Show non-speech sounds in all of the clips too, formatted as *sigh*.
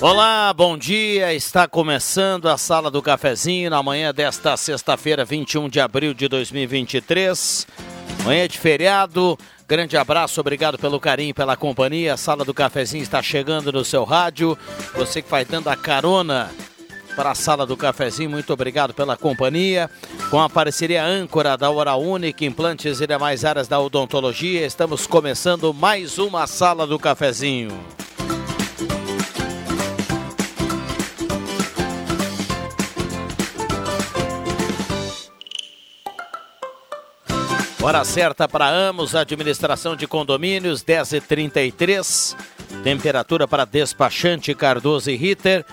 Olá, bom dia. Está começando a Sala do Cafezinho na manhã desta sexta-feira, 21 de abril de 2023. Manhã de feriado. Grande abraço, obrigado pelo carinho, pela companhia. A Sala do Cafezinho está chegando no seu rádio. Você que vai dando a carona para a Sala do Cafezinho, muito obrigado pela companhia. Com a parceria âncora da Hora Única, implantes e demais áreas da odontologia, estamos começando mais uma Sala do Cafezinho. Hora certa para Amos, administração de condomínios, 10h33. Temperatura para despachante Cardoso e Ritter,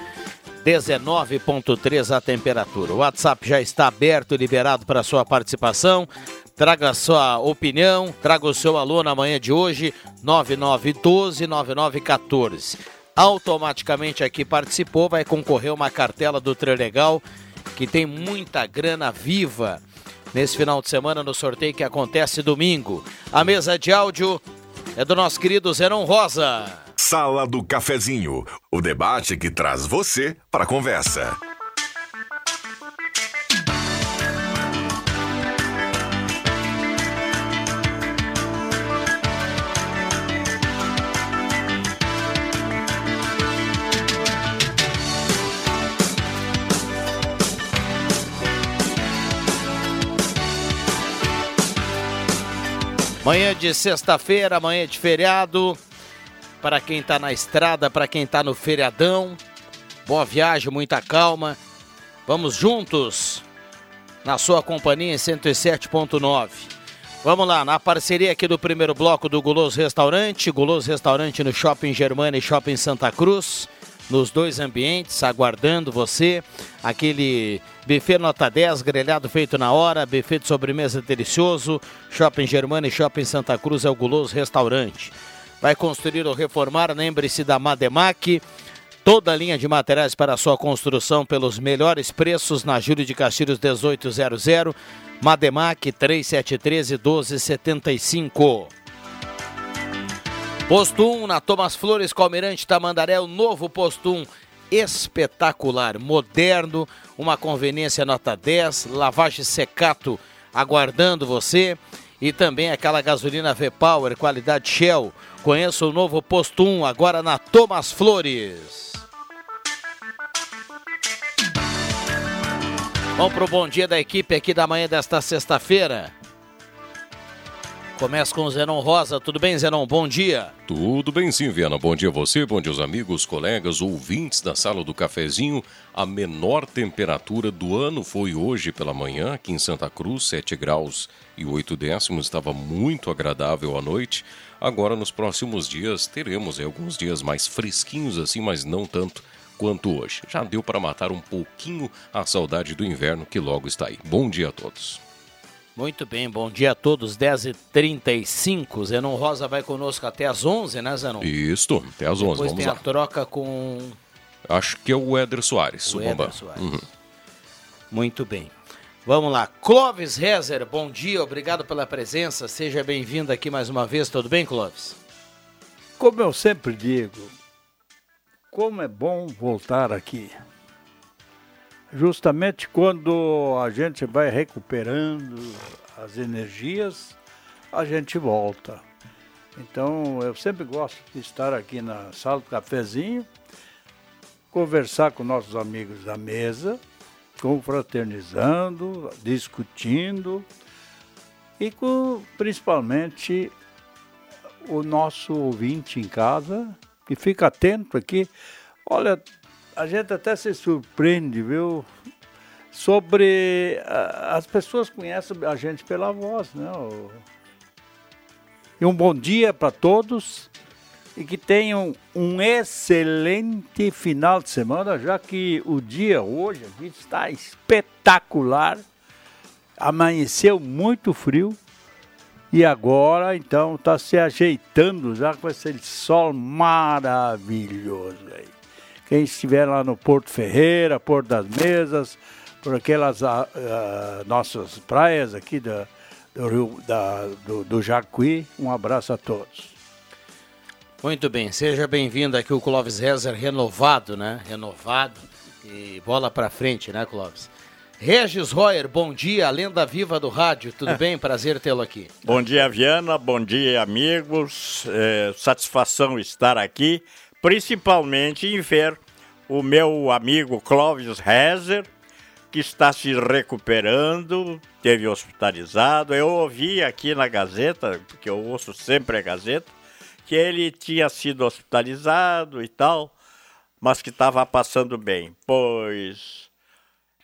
19,3 a temperatura. O WhatsApp já está aberto liberado para sua participação. Traga sua opinião, traga o seu aluno na manhã de hoje, 9912-9914. Automaticamente aqui participou, vai concorrer uma cartela do Trelegal, que tem muita grana viva nesse final de semana no sorteio que acontece domingo. A mesa de áudio é do nosso querido Zenon Rosa. Sala do Cafezinho, o debate que traz você para a conversa. Manhã de sexta-feira, manhã de feriado. Para quem está na estrada, para quem está no feriadão. Boa viagem, muita calma. Vamos juntos na sua companhia em 107.9. Vamos lá, na parceria aqui do primeiro bloco do Guloso Restaurante, Guloso Restaurante no Shopping Germana e Shopping Santa Cruz, nos dois ambientes, aguardando você. Aquele buffet nota 10, grelhado feito na hora, buffet de sobremesa delicioso. Shopping Germana e Shopping Santa Cruz é o Guloso Restaurante. Vai construir ou reformar, lembre-se da Mademac. Toda a linha de materiais para sua construção pelos melhores preços na Júlio de Castilhos 1800. Mademac 3713 1275. Posto 1 na Thomas Flores, Calmirante Tamandaré, o novo Posto 1 espetacular, moderno, uma conveniência nota 10, lavagem secato aguardando você e também aquela gasolina V-Power, qualidade Shell. Conheça o novo Posto 1 agora na Thomas Flores. Vamos para o bom dia da equipe aqui da manhã desta sexta-feira. Começa com o Zenon Rosa. Tudo bem, Zenon? Bom dia. Tudo bem sim, Viana. Bom dia a você, bom dia aos amigos, colegas, ouvintes da sala do cafezinho. A menor temperatura do ano foi hoje pela manhã, aqui em Santa Cruz, 7 graus e 8 décimos. Estava muito agradável à noite. Agora, nos próximos dias, teremos alguns dias mais fresquinhos assim, mas não tanto quanto hoje. Já deu para matar um pouquinho a saudade do inverno que logo está aí. Bom dia a todos. Muito bem, bom dia a todos, 10h35. Zenon Rosa vai conosco até as 11, né, Zenon? Isso, até as 11, Depois vamos tem lá. a troca com Acho que é o Éder Soares, o. Éder Soares. Muito bem. Vamos lá, Clóvis Rezer, bom dia, obrigado pela presença, seja bem-vindo aqui mais uma vez, tudo bem, Clóvis? Como eu sempre digo, como é bom voltar aqui. Justamente quando a gente vai recuperando as energias, a gente volta. Então eu sempre gosto de estar aqui na sala do cafezinho, conversar com nossos amigos da mesa, confraternizando, discutindo e com principalmente o nosso ouvinte em casa, que fica atento aqui. Olha, a gente até se surpreende, viu? Sobre. as pessoas conhecem a gente pela voz, né? E um bom dia para todos e que tenham um excelente final de semana, já que o dia hoje aqui está espetacular. Amanheceu muito frio e agora então está se ajeitando já com esse sol maravilhoso aí. Quem estiver lá no Porto Ferreira, Porto das Mesas, por aquelas uh, nossas praias aqui da, do, Rio, da, do, do Jacuí, um abraço a todos. Muito bem, seja bem-vindo aqui o Clóvis Rezer renovado, né? Renovado e bola para frente, né, Clóvis? Regis Royer, bom dia, lenda viva do rádio, tudo *laughs* bem? Prazer tê-lo aqui. Bom dia, Viana, bom dia, amigos. É, satisfação estar aqui, principalmente em ver o meu amigo Clóvis Rezer, que está se recuperando, teve hospitalizado. Eu ouvi aqui na Gazeta, porque eu ouço sempre a Gazeta, que ele tinha sido hospitalizado e tal, mas que estava passando bem. Pois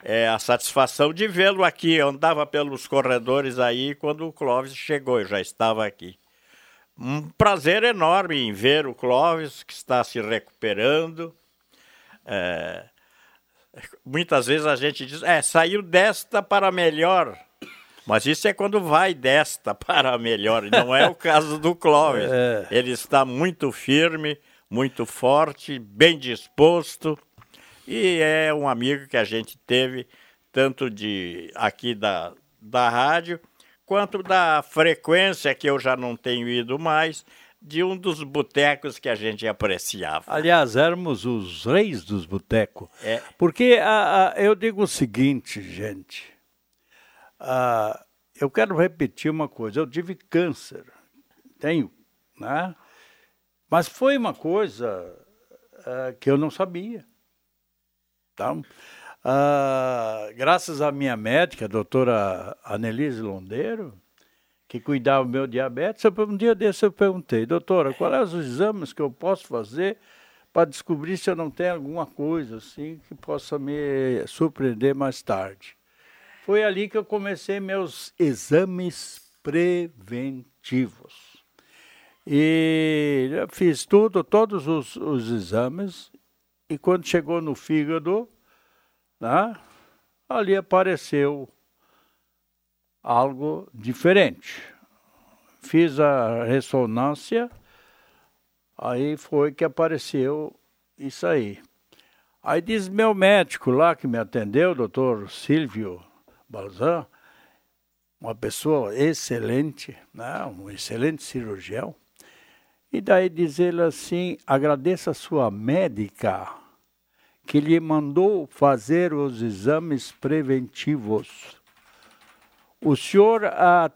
é a satisfação de vê-lo aqui. Eu andava pelos corredores aí quando o Clóvis chegou, eu já estava aqui. Um prazer enorme em ver o Clóvis, que está se recuperando. É, muitas vezes a gente diz, é, saiu desta para melhor. Mas isso é quando vai desta para melhor, não é o caso do Clóvis. *laughs* É. Ele está muito firme, muito forte, bem disposto e é um amigo que a gente teve tanto de aqui da, da rádio quanto da frequência que eu já não tenho ido mais de um dos botecos que a gente apreciava. Aliás, éramos os reis dos botecos. É. Porque a, a, eu digo o seguinte, gente. Ah, eu quero repetir uma coisa. Eu tive câncer, tenho, né? Mas foi uma coisa uh, que eu não sabia. Então, uh, graças à minha médica, a doutora Anelise Londeiro, que cuidava do meu diabetes, um dia desse eu perguntei, doutora, quais os exames que eu posso fazer para descobrir se eu não tenho alguma coisa assim que possa me surpreender mais tarde? Foi ali que eu comecei meus exames preventivos. E fiz tudo, todos os, os exames, e quando chegou no fígado, né, ali apareceu algo diferente. Fiz a ressonância, aí foi que apareceu isso aí. Aí diz meu médico lá que me atendeu, doutor Silvio Balzan, uma pessoa excelente, né? um excelente cirurgião. E daí diz ele assim: agradeça a sua médica que lhe mandou fazer os exames preventivos. O senhor ah,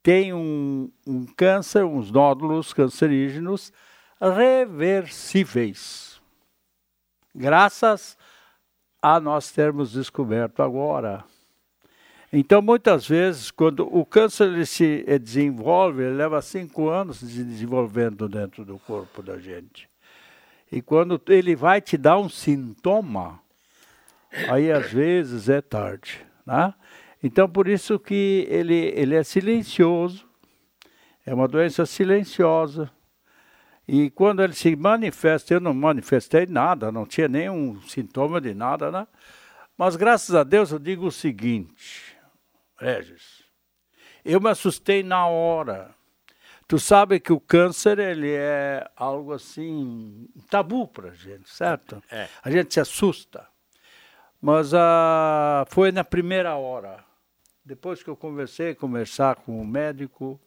tem um, um câncer, uns nódulos cancerígenos reversíveis. Graças a nós termos descoberto agora. Então, muitas vezes, quando o câncer ele se desenvolve, ele leva cinco anos se desenvolvendo dentro do corpo da gente. E quando ele vai te dar um sintoma, aí às vezes é tarde. Né? Então, por isso que ele, ele é silencioso, é uma doença silenciosa. E quando ele se manifesta, eu não manifestei nada, não tinha nenhum sintoma de nada, né? Mas graças a Deus eu digo o seguinte: Regis. Eu me assustei na hora. Tu sabe que o câncer ele é algo assim tabu para a gente, certo? É. A gente se assusta. Mas uh, foi na primeira hora. Depois que eu conversei, conversar com o médico,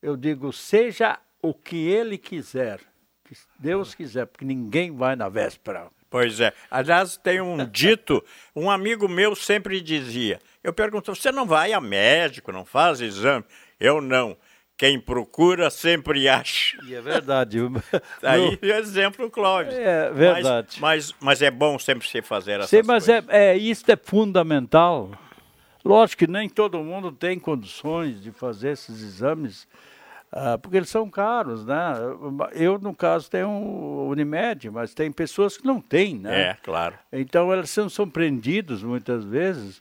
eu digo seja o que ele quiser, que Deus quiser, porque ninguém vai na véspera. Pois é. Aliás, tem um dito, um amigo meu sempre dizia. Eu pergunto, você não vai a médico, não faz exame? Eu não. Quem procura sempre acha. E é verdade. *laughs* Aí, no... exemplo, Clóvis. É verdade. Mas, mas, mas, é bom sempre se fazer essas Sim, mas coisas. É, é, isso é fundamental. Lógico que nem todo mundo tem condições de fazer esses exames, uh, porque eles são caros, né? Eu, no caso, tenho um Unimed, mas tem pessoas que não têm, né? É, claro. Então, elas são surpreendidas muitas vezes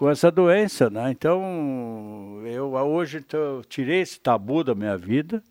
com essa doença, né? Então, eu hoje então, tirei esse tabu da minha vida.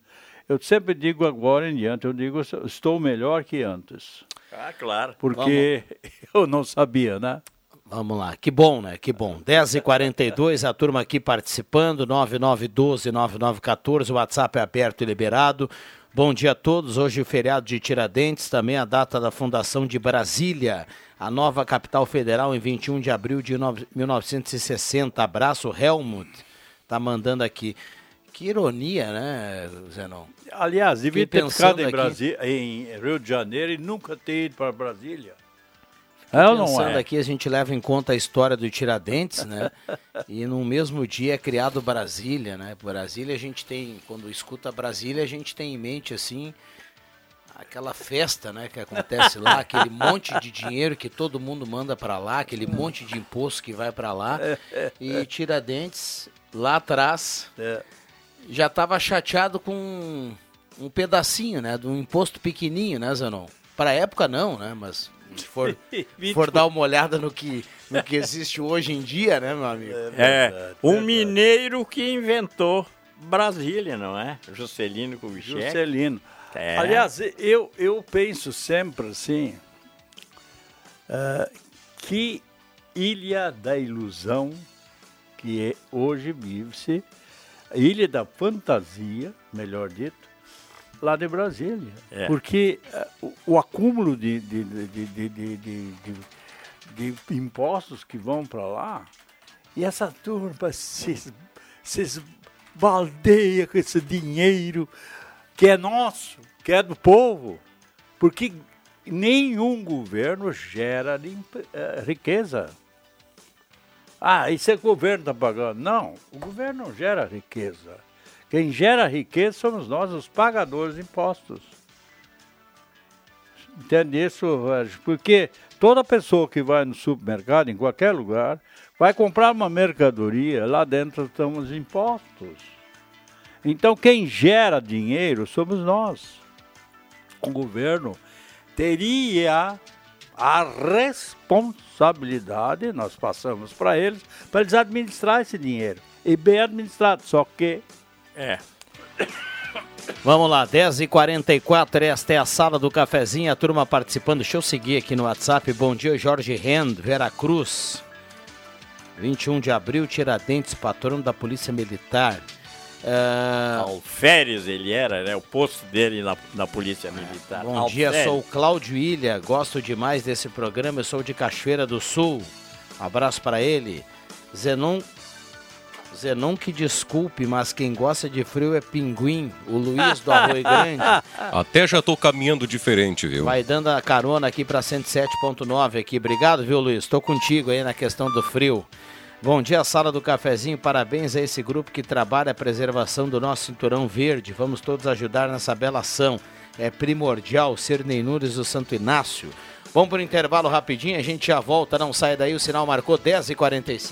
Eu sempre digo agora em diante, eu digo estou melhor que antes. Ah, claro. Porque Vamos. *laughs* eu não sabia, né? Vamos lá, que bom, né? Que bom. 10h42, a turma aqui participando, 9912-9914, o WhatsApp é aberto e liberado. Bom dia a todos. Hoje o feriado de Tiradentes, também a data da fundação de Brasília a nova capital federal em 21 de abril de 1960. Abraço, Helmut. Tá mandando aqui. Que ironia, né, Zenon? Aliás, devia ter ficado em, Brasília, em Rio de Janeiro e nunca ter ido para Brasília. É ou não é? aqui, a gente leva em conta a história do Tiradentes, né? e no mesmo dia é criado Brasília, né? Brasília a gente tem, quando escuta Brasília, a gente tem em mente assim aquela festa, né, que acontece lá, aquele monte de dinheiro que todo mundo manda para lá, aquele monte de imposto que vai para lá. E Tiradentes, lá atrás, é. já estava chateado com um pedacinho, né, de um imposto pequenininho, né, Zanon? Para a época não, né, mas se for, *laughs* for dar uma olhada no que, no que existe hoje em dia, né, meu amigo? É, é um mineiro que inventou Brasília, não é? Juscelino Kubitschek. Juscelino. É. Aliás, eu, eu penso sempre assim, uh, que Ilha da Ilusão, que é, hoje vive-se, Ilha da Fantasia, melhor dito, lá de Brasília. É. Porque uh, o, o, acúmulo de, de, de, de, impostos que vão para lá, e essa turma se, se esbaldeia com esse dinheiro que é nosso, que é do povo, porque nenhum governo gera eh, riqueza. Ah, isso é o governo está pagando. Não, o governo não gera riqueza. Quem gera riqueza somos nós, os pagadores de impostos. Entende isso, Porque toda pessoa que vai no supermercado, em qualquer lugar, vai comprar uma mercadoria, lá dentro estão os impostos. Então, quem gera dinheiro somos nós. O governo teria a responsabilidade, nós passamos para eles, para eles administrar esse dinheiro. E bem administrado, só que. É. Vamos lá, 10h44, esta é a sala do cafezinho, a turma participando. Deixa eu seguir aqui no WhatsApp. Bom dia, Jorge Rend, Veracruz. 21 de abril, Tiradentes, patrono da Polícia Militar. Uh... Alferes ele era, né? O posto dele na, na Polícia Militar. Bom Alferes. dia, sou o Cláudio Ilha, gosto demais desse programa, eu sou de Cachoeira do Sul. Um abraço para ele. Zenon, Zenon que desculpe, mas quem gosta de frio é pinguim, o Luiz do Arroio *laughs* Grande. Até já tô caminhando diferente, viu? Vai dando a carona aqui para 107.9 aqui. Obrigado, viu, Luiz? Tô contigo aí na questão do frio. Bom dia, sala do cafezinho. Parabéns a esse grupo que trabalha a preservação do nosso cinturão verde. Vamos todos ajudar nessa bela ação. É primordial ser Nunes do Santo Inácio. Vamos para o intervalo rapidinho, a gente já volta. Não sai daí, o sinal marcou 10h45.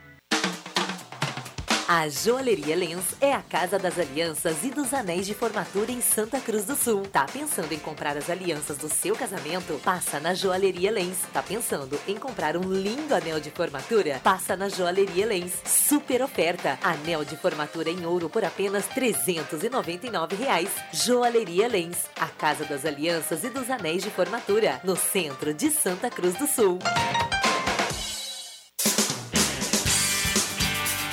A Joalheria Lens é a casa das alianças e dos anéis de formatura em Santa Cruz do Sul. Tá pensando em comprar as alianças do seu casamento? Passa na Joalheria Lens. Tá pensando em comprar um lindo anel de formatura? Passa na Joalheria Lens. Super oferta. Anel de formatura em ouro por apenas 399 reais. Joalheria Lens, a casa das alianças e dos anéis de formatura, no centro de Santa Cruz do Sul.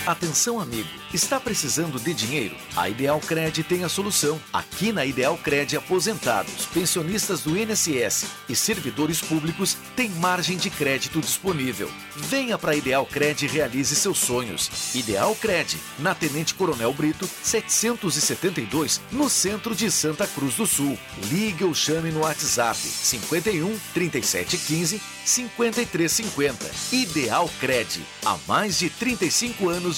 Atenção, amigo. Está precisando de dinheiro? A Ideal Cred tem a solução. Aqui na Ideal Cred, aposentados, pensionistas do INSS e servidores públicos têm margem de crédito disponível. Venha para a Ideal Cred e realize seus sonhos. Ideal Cred, na Tenente Coronel Brito, 772, no centro de Santa Cruz do Sul. Ligue ou chame no WhatsApp 51 3715 5350. Ideal Cred. Há mais de 35 anos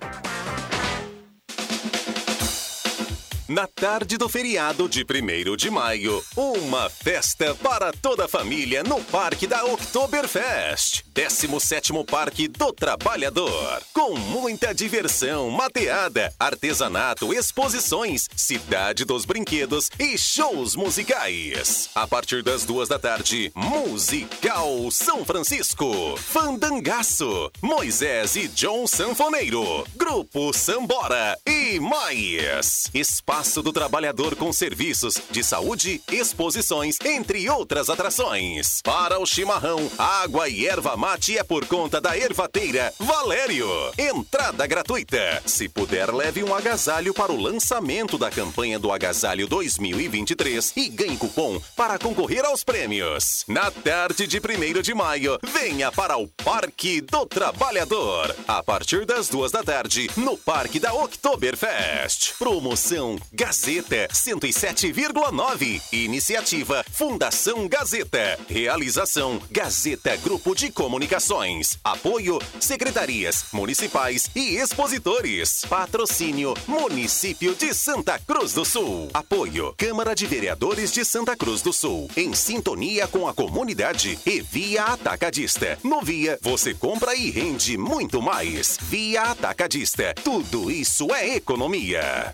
Na tarde do feriado de 1 de maio, uma festa para toda a família no Parque da Oktoberfest. 17º Parque do Trabalhador. Com muita diversão, mateada, artesanato, exposições, cidade dos brinquedos e shows musicais. A partir das duas da tarde, Musical São Francisco. Fandangaço, Moisés e John Sanfoneiro. Grupo Sambora e mais. Espaço do Trabalhador com serviços de saúde, exposições, entre outras atrações. Para o chimarrão, água e erva mate é por conta da ervateira Valério. Entrada gratuita. Se puder, leve um agasalho para o lançamento da campanha do Agasalho 2023 e ganhe cupom para concorrer aos prêmios. Na tarde de 1 de maio, venha para o Parque do Trabalhador. A partir das duas da tarde, no Parque da Oktoberfest. Promoção Gazeta 107,9. Iniciativa Fundação Gazeta. Realização Gazeta Grupo de Comunicações. Apoio Secretarias Municipais e Expositores. Patrocínio Município de Santa Cruz do Sul. Apoio Câmara de Vereadores de Santa Cruz do Sul. Em sintonia com a comunidade e Via Atacadista. No Via você compra e rende muito mais. Via Atacadista. Tudo isso é economia.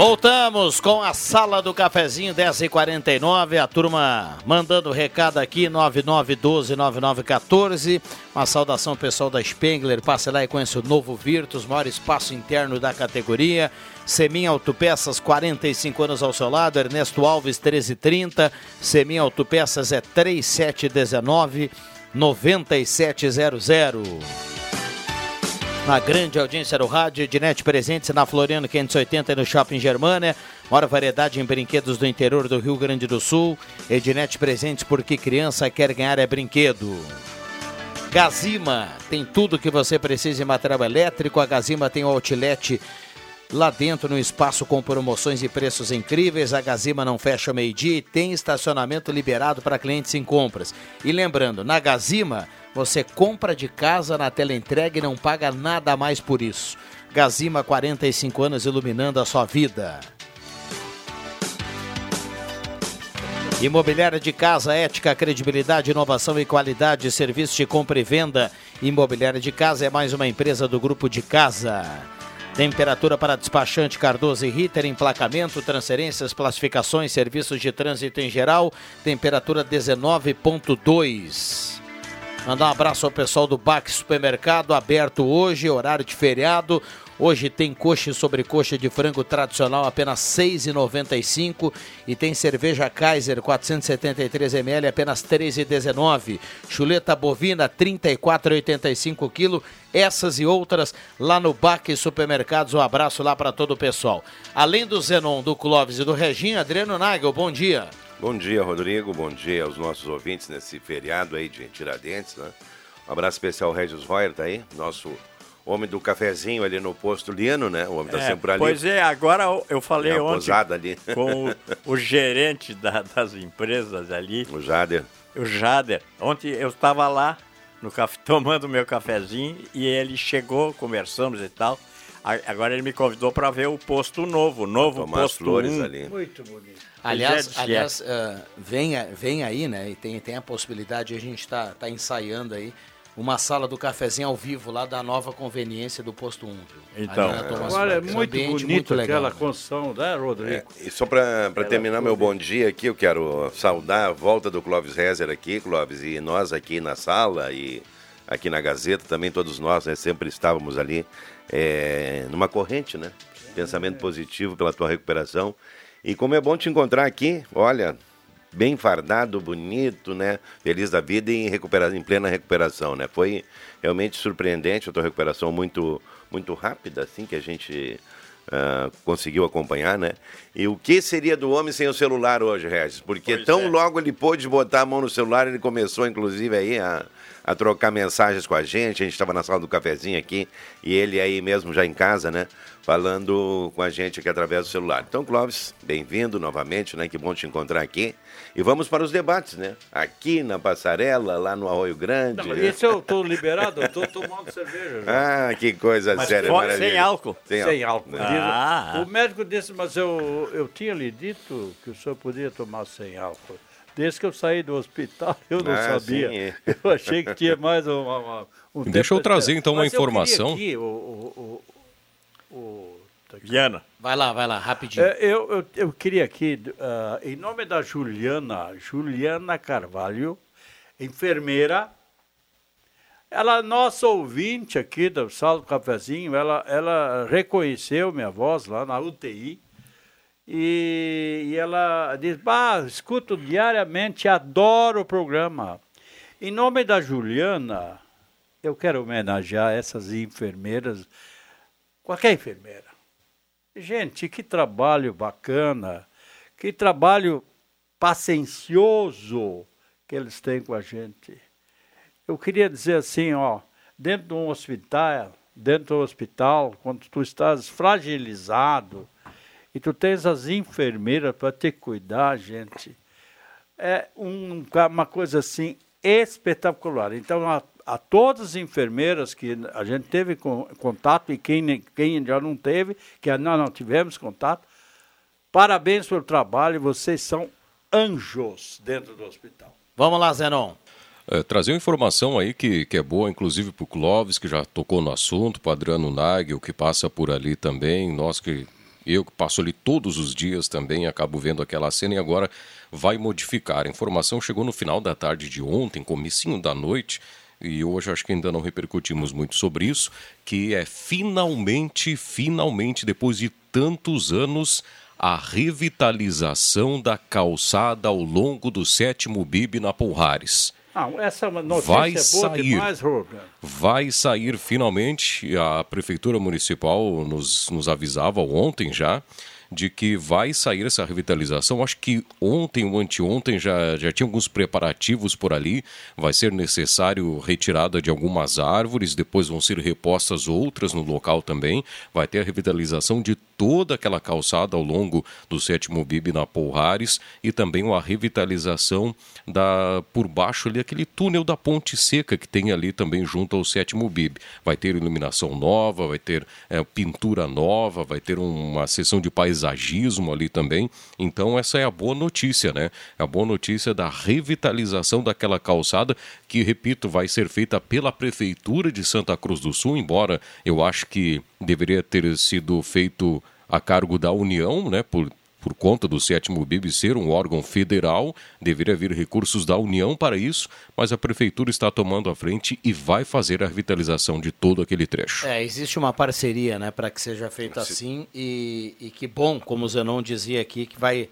Voltamos com a sala do cafezinho 10h49. A turma mandando recado aqui 99129914. Uma saudação pessoal da Spengler. Passe lá e conheça o novo Virtus, maior espaço interno da categoria. Semin Autopeças, 45 anos ao seu lado. Ernesto Alves, 1330. Semin Autopeças é 3719 9700 na grande audiência do rádio, Ednet presentes na Floriano 580 e no Shopping Germania. Maior variedade em brinquedos do interior do Rio Grande do Sul. Ednet presentes porque criança quer ganhar é brinquedo. Gazima tem tudo que você precisa em material elétrico. A Gazima tem o outlet lá dentro no espaço com promoções e preços incríveis. A Gazima não fecha meio-dia e tem estacionamento liberado para clientes em compras. E lembrando, na Gazima você compra de casa na tela entrega e não paga nada mais por isso. Gazima, 45 anos iluminando a sua vida. Imobiliária de casa, ética, credibilidade, inovação e qualidade de serviço de compra e venda. Imobiliária de casa é mais uma empresa do grupo de casa. Temperatura para despachante Cardoso e Ritter, emplacamento, transferências, classificações, serviços de trânsito em geral. Temperatura 19.2. Mandar um abraço ao pessoal do Bax Supermercado, aberto hoje, horário de feriado. Hoje tem coxa e sobrecoxa de frango tradicional apenas R$ 6,95 e tem cerveja Kaiser 473 ml apenas R$ 3,19. Chuleta bovina R$ 34,85 kg. Essas e outras lá no Baque Supermercados. Um abraço lá para todo o pessoal. Além do Zenon, do Clóvis e do Reginho, Adriano Nagel, bom dia. Bom dia, Rodrigo. Bom dia aos nossos ouvintes nesse feriado aí de Tiradentes, né? Um abraço especial ao Regis Royer, tá aí? Nosso homem do cafezinho ali no posto Liano, né? O homem tá É, sempre ali. Pois é, agora eu falei uma ontem ali. com o, o gerente da- das empresas ali. O Jader. O Jader. Ontem eu estava lá no café, *laughs* tomando meu cafezinho e ele chegou, conversamos e tal. Agora ele me convidou para ver o posto novo, o novo tomar as posto flores 1. ali. Muito bonito. Aliás, é, aliás ah, vem, a- vem aí, né? E tem, tem a possibilidade, a gente está tá ensaiando aí uma sala do cafezinho ao vivo lá da nova conveniência do posto 1. viu? Então, Thomas Olha, é muito Ambiente bonito muito legal. aquela construção, né, Rodrigo? E só para terminar meu bom dia aqui, eu quero saudar a volta do Clóvis Rezer aqui, Clóvis, e nós aqui na sala e aqui na Gazeta também, todos nós, né, sempre estávamos ali é, numa corrente, né? Pensamento positivo pela tua recuperação. E como é bom te encontrar aqui, olha, bem fardado, bonito, né? Feliz da vida e em, recupera- em plena recuperação, né? Foi realmente surpreendente a tua recuperação muito, muito rápida, assim, que a gente ah, conseguiu acompanhar, né? E o que seria do homem sem o celular hoje, Regis? Porque Pois tão é. logo ele pôde botar a mão no celular, ele começou, inclusive, aí a, a trocar mensagens com a gente. A gente estava na sala do cafezinho aqui e ele aí mesmo já em casa, né? Falando com a gente aqui através do celular. Então, Clóvis, bem-vindo novamente, né? Que bom te encontrar aqui. E vamos para os debates, né? Aqui na Passarela, lá no Arroio Grande. Não, né? esse eu tô liberado, eu tô tomando *laughs* cerveja. já. Ah, que coisa Mas séria, maravilha. sem álcool. Sem, Sem álcool. né? Ah. Diz- O médico disse, mas eu, eu tinha lhe dito que o senhor podia tomar sem álcool. Desde que eu saí do hospital, *laughs* eu não Ah, sabia. sim, é. Eu achei que tinha mais uma, uma- um Deixa eu trazer, então, uma Mas queria informação. aqui, o, o, o, o- Viana. Vai lá, vai lá, rapidinho. É, eu, eu, eu queria aqui, ah, em nome da Juliana, Juliana Carvalho, enfermeira, ela, nossa ouvinte aqui do Sala do Cafezinho, ela, ela reconheceu minha voz lá na UTI e, e ela diz, bah, escuto diariamente, adoro o programa. Em nome da Juliana, eu quero homenagear essas enfermeiras, qualquer enfermeira. Gente, que trabalho bacana, que trabalho paciencioso que eles têm com a gente. Eu queria dizer assim, ó, dentro de um hospital, dentro do hospital, quando tu estás fragilizado e tu tens as enfermeiras para te cuidar, gente, é um- uma coisa assim espetacular. Então, a, a todas as enfermeiras que a gente teve con- contato e quem, quem já não teve, que nós não tivemos contato, parabéns pelo trabalho, vocês são anjos dentro do hospital. Vamos lá, Zenon. É, trazer uma informação aí que, que é boa, inclusive para o Clóvis, que já tocou no assunto, para Adriano Nagel, que passa por ali também, nós que. Eu que passo ali todos os dias também, acabo vendo aquela cena e agora vai modificar. A informação chegou no final da tarde de ontem, comecinho da noite, e hoje acho que ainda não repercutimos muito sobre isso, que é finalmente, finalmente, depois de tantos anos, a revitalização da calçada ao longo do sétimo BIB na Pulhares. Ah, essa é notícia Vai boa sair. demais. Vai sair finalmente, a Prefeitura Municipal nos, nos avisava ontem já, de que vai sair essa revitalização. Acho que ontem ou anteontem já, já tinha alguns preparativos por ali. Vai ser necessário retirada de algumas árvores, depois vão ser repostas outras no local também. Vai ter a revitalização de toda aquela calçada ao longo do sétimo BIB na Pulhares e também uma revitalização da por baixo ali aquele túnel da Ponte Seca que tem ali também junto ao sétimo BIB. Vai ter iluminação nova, vai ter é, pintura nova, vai ter uma sessão de paisagismo ali também. Então essa é a boa notícia, né? A boa notícia da revitalização daquela calçada que, repito, vai ser feita pela Prefeitura de Santa Cruz do Sul, embora eu acho que deveria ter sido feito a cargo da União, né, por Por conta do sétimo BIB ser um órgão federal, deveria haver recursos da União para isso, mas a Prefeitura está tomando a frente e vai fazer a revitalização de todo aquele trecho. É, existe uma parceria né, para que seja feito assim e, e que bom, como o Zenon dizia aqui, que vai,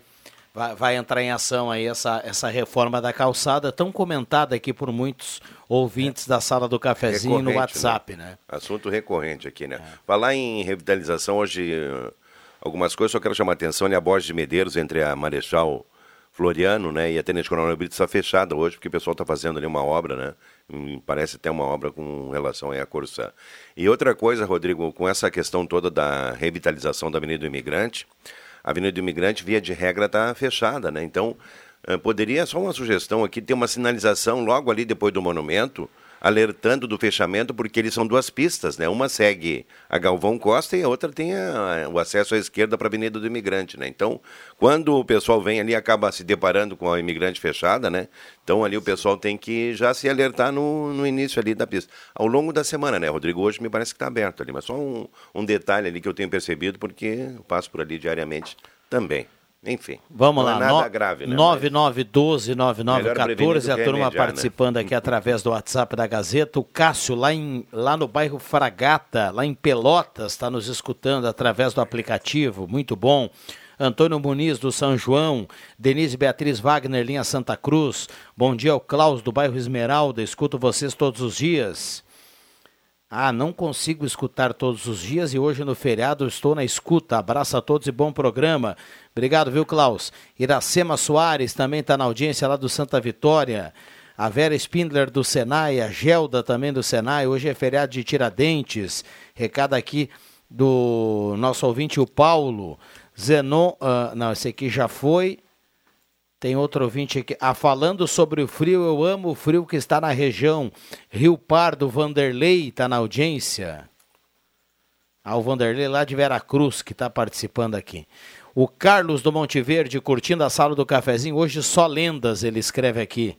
vai, vai entrar em ação aí essa, essa reforma da calçada, tão comentada aqui por muitos ouvintes da sala do cafezinho no Recorrente, WhatsApp, né? Assunto recorrente aqui, né? Falar em revitalização, hoje, algumas coisas, só quero chamar a atenção, né? A Borges de Medeiros, entre a Marechal Floriano, né? E a Tenente Coronel Brito está fechada hoje, porque o pessoal está fazendo ali uma obra, né? Hum, Parece até uma obra com relação à Corsã. E outra coisa, Rodrigo, com essa questão toda da revitalização da Avenida do Imigrante, a Avenida do Imigrante, via de regra, está fechada, né? Então, eh, poderia, só uma sugestão aqui, ter uma sinalização logo ali depois do monumento, alertando do fechamento, porque eles são duas pistas, né? Uma segue a Galvão Costa e a outra tem a- o acesso à esquerda para a Avenida do Imigrante, né? Então, quando o pessoal vem ali, acaba se deparando com a Imigrante fechada, né? Então, ali o pessoal tem que já se alertar no, no início ali da pista. Ao longo da semana, né, Rodrigo? Hoje me parece que está aberto ali, mas só um, um detalhe ali que eu tenho percebido, porque eu passo por ali diariamente também. Enfim. Vamos não lá, É nada no, grave, né? 9912-9914, Melhor a prevenir do turma participando aqui através do WhatsApp da Gazeta. O Cássio, lá, em, lá no bairro Fragata, lá em Pelotas, está nos escutando através do aplicativo, muito bom. Antônio Muniz, do São João, Denise Beatriz Wagner, linha Santa Cruz. Bom dia ao Klaus, do bairro Esmeralda, escuto vocês todos os dias. Ah, não consigo escutar todos os dias e hoje no feriado estou na escuta. Abraço a todos e bom programa. Obrigado, viu, Klaus? Iracema Soares também está na audiência lá do Santa Vitória. A Vera Spindler do Senai, a Gelda também do Senai. Hoje é feriado de Tiradentes. Recado aqui do nosso ouvinte, o Paulo. Zenon, ah, não, esse aqui já foi. Tem outro ouvinte aqui. Ah, falando sobre o frio, eu amo o frio que está na região. Rio Pardo, Vanderlei está na audiência. Ah, o Vanderlei lá de Veracruz que está participando aqui. O Carlos do Monte Verde curtindo a sala do cafezinho. Hoje só lendas, ele escreve aqui.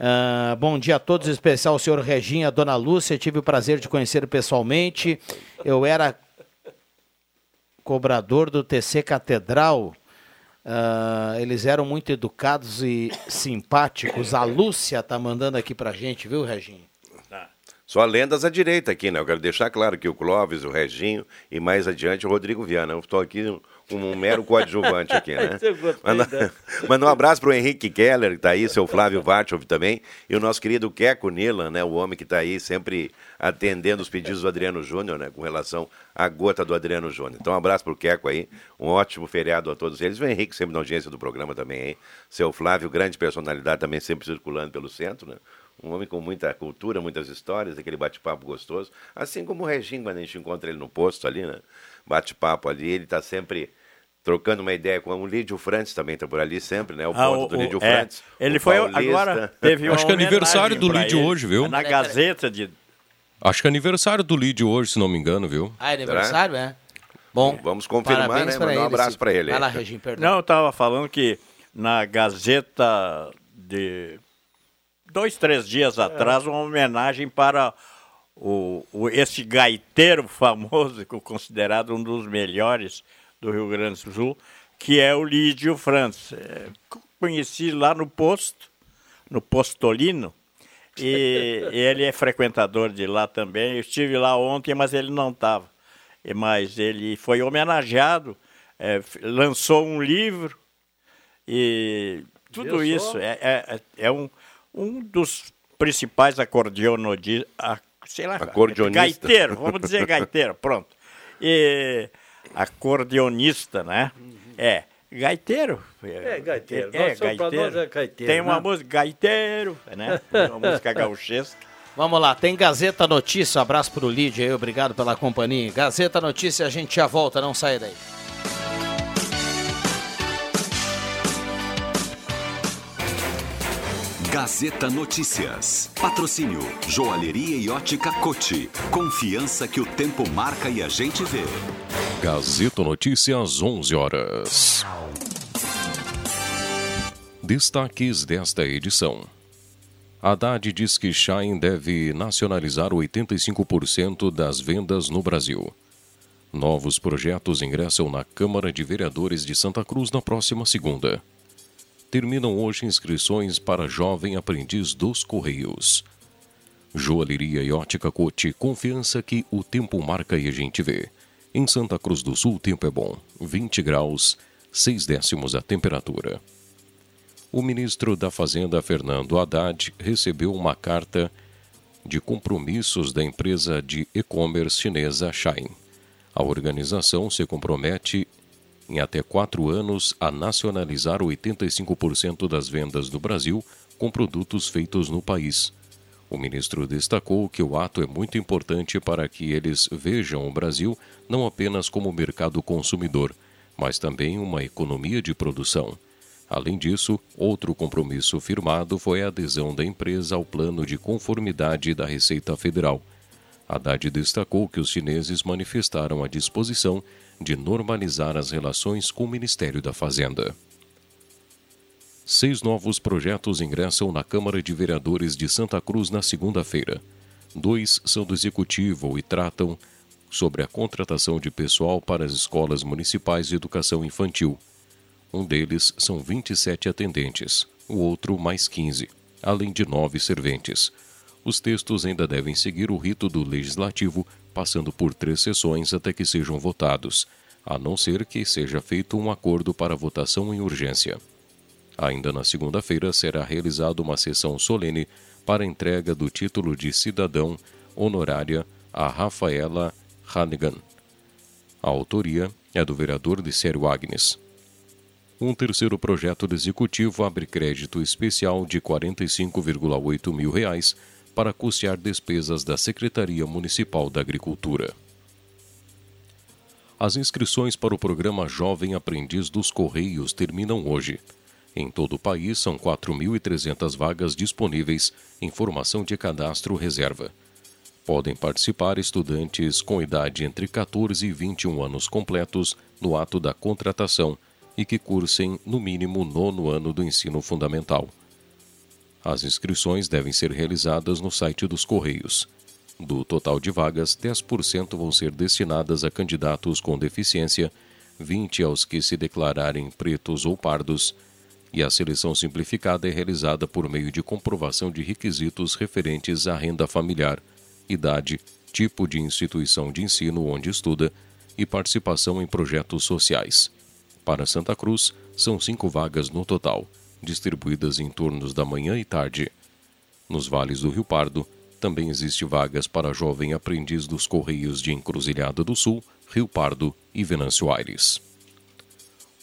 Ah, bom dia a todos, em especial o senhor Reginha, a dona Lúcia. Tive o prazer de conhecer pessoalmente. Eu era cobrador do TC Catedral. Ah, eles eram muito educados e simpáticos. A Lúcia tá mandando aqui pra gente, viu, Reginho? Só lendas à direita aqui, né? Eu quero deixar claro que o Clóvis, o Reginho e mais adiante o Rodrigo Viana. Eu estou aqui como um mero coadjuvante aqui, né? *laughs* Manda, *laughs* manda um abraço para o Henrique Keller, que está aí, seu Flávio Vartov também, e o nosso querido Keco Nilan, né? O homem que está aí sempre atendendo os pedidos do Adriano Júnior, né? Com relação à gota do Adriano Júnior. Então, um abraço para o Keco aí, um ótimo feriado a todos eles. O Henrique sempre na audiência do programa também aí. Seu Flávio, grande personalidade também sempre circulando pelo centro, né? Um homem com muita cultura, muitas histórias, aquele bate-papo gostoso. Assim como o Reginho, quando a gente encontra ele no posto ali, né? Bate-papo ali, ele está sempre trocando uma ideia com o Lídio Frantes também está por ali sempre, né? O Ah, ponto o- do Lídio é, Frantes. ele foi paulista. agora teve Acho que é aniversário do Lídio hoje, viu? Na Gazeta de Acho que é aniversário do Lídio hoje, se não me engano, viu? Ah, é aniversário, é? Bom, Vamos confirmar, parabéns né? Mandar um ele, abraço esse- para ele. Vai lá. Reginho, perdão. Não, eu estava falando que na Gazeta de dois, três dias atrás, uma homenagem para o, o- esse gaiteiro famoso, que *laughs* é considerado um dos melhores do Rio Grande do Sul, que é o Lídio Franz. É, conheci lá no posto, no Postolino, e *laughs* ele é frequentador de lá também. Eu estive lá ontem, mas ele não estava. Mas ele foi homenageado, é, lançou um livro e tudo isso só? é, é, é um, um dos principais acordeonodistas, sei lá, gaiteiro, vamos dizer gaiteiro, pronto. E acordeonista, né? É, gaiteiro. É, gaiteiro. É, Nós somos- pra gaiteiro. nós é gaiteiro, Tem uma né? música, gaiteiro, né? Uma música gauchesca. *laughs* Vamos lá, tem Gazeta Notícia, um abraço pro Lídio aí, obrigado pela companhia. Gazeta Notícia, a gente já volta, não sai daí. Gazeta Notícias. Patrocínio Joalheria e Ótica Cote. Confiança que o tempo marca e a gente vê. Gazeta Notícias, 11 horas. Destaques desta edição. Haddad diz que Shine deve nacionalizar 85% das vendas no Brasil. Novos projetos ingressam na Câmara de Vereadores de Santa Cruz na próxima segunda. Terminam hoje inscrições para jovem aprendiz dos Correios. Joalheria e ótica Cote, confiança que o tempo marca e a gente vê. Em Santa Cruz do Sul, o tempo é bom, 20 graus, 6 décimos a temperatura. O ministro da Fazenda, Fernando Haddad, recebeu uma carta de compromissos da empresa de e-commerce chinesa Shine. A organização se compromete em até quatro anos a nacionalizar 85% das vendas do Brasil com produtos feitos no país. O ministro destacou que o ato é muito importante para que eles vejam o Brasil não apenas como mercado consumidor, mas também uma economia de produção. Além disso, outro compromisso firmado foi a adesão da empresa ao plano de conformidade da Receita Federal. Haddad destacou que os chineses manifestaram a disposição de normalizar as relações com o Ministério da Fazenda. Seis novos projetos ingressam na Câmara de Vereadores de Santa Cruz na segunda-feira. Dois são do Executivo e tratam sobre a contratação de pessoal para as escolas municipais de educação infantil. Um deles são 27 atendentes, o outro mais 15, além de nove serventes. Os textos ainda devem seguir o rito do legislativo, passando por três sessões até que sejam votados, a não ser que seja feito um acordo para votação em urgência. Ainda na segunda-feira será realizada uma sessão solene para entrega do título de cidadão honorária a Rafaela Hannigan. A autoria é do vereador de Sério Agnes. Um terceiro projeto executivo abre crédito especial de 45,8 mil reais para custear despesas da Secretaria Municipal da Agricultura. As inscrições para o programa Jovem Aprendiz dos Correios terminam hoje. Em todo o país, são 4.300 vagas disponíveis em formação de cadastro reserva. Podem participar estudantes com idade entre 14 e 21 anos completos no ato da contratação e que cursem, no mínimo, nono ano do ensino fundamental. As inscrições devem ser realizadas no site dos Correios. Do total de vagas, 10% vão ser destinadas a candidatos com deficiência, 20% aos que se declararem pretos ou pardos e a seleção simplificada é realizada por meio de comprovação de requisitos referentes à renda familiar, idade, tipo de instituição de ensino onde estuda e participação em projetos sociais. Para Santa Cruz, são cinco vagas no total, distribuídas em turnos da manhã e tarde. Nos vales do Rio Pardo, também existe vagas para jovem aprendiz dos Correios de Encruzilhada do Sul, Rio Pardo e Venâncio Aires.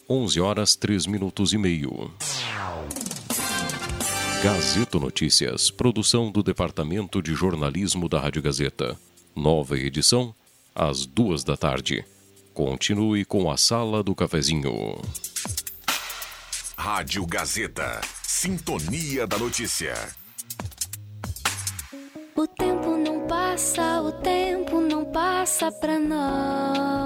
11 horas 3 minutos e meio. Gazeta Notícias, produção do Departamento de Jornalismo da Rádio Gazeta. Nova edição, às duas da tarde. Continue com a Sala do Cafezinho. Rádio Gazeta. Sintonia da Notícia. O tempo não passa, o tempo não passa pra nós.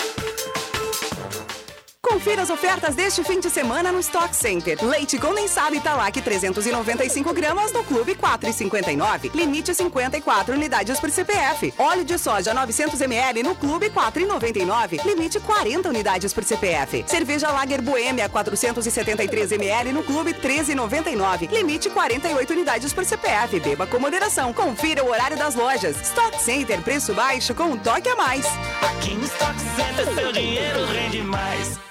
Confira as ofertas deste fim de semana no Stock Center. Leite condensado Italac 395 gramas no Clube 4,59. Limite 54 unidades por CPF. Óleo de soja 900 ml no Clube 4,99. Limite 40 unidades por CPF. Cerveja Lager Boêmia 473 ml no Clube 13,99. Limite 48 unidades por CPF. Beba com moderação. Confira o horário das lojas. Stock Center, preço baixo com um toque a mais. Aqui no Stock Center seu dinheiro rende mais.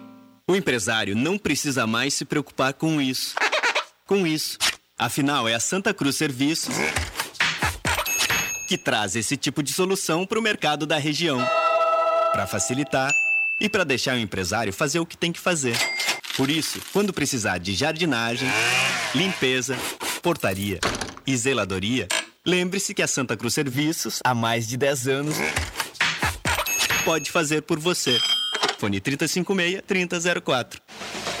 O empresário não precisa mais se preocupar com isso. Com isso. Afinal, é a Santa Cruz Serviços que traz esse tipo de solução para o mercado da região. Para facilitar e para deixar o empresário fazer o que tem que fazer. Por isso, quando precisar de jardinagem, limpeza, portaria e zeladoria, lembre-se que a Santa Cruz Serviços, há mais de 10 anos, pode fazer por você. Fone 356-3004.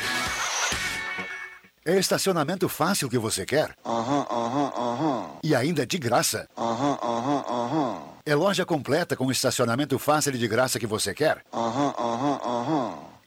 É estacionamento fácil que você quer? Aham, aham, aham. E ainda de graça? Aham, aham, aham. É loja completa com estacionamento fácil e de graça que você quer? Aham, aham, aham.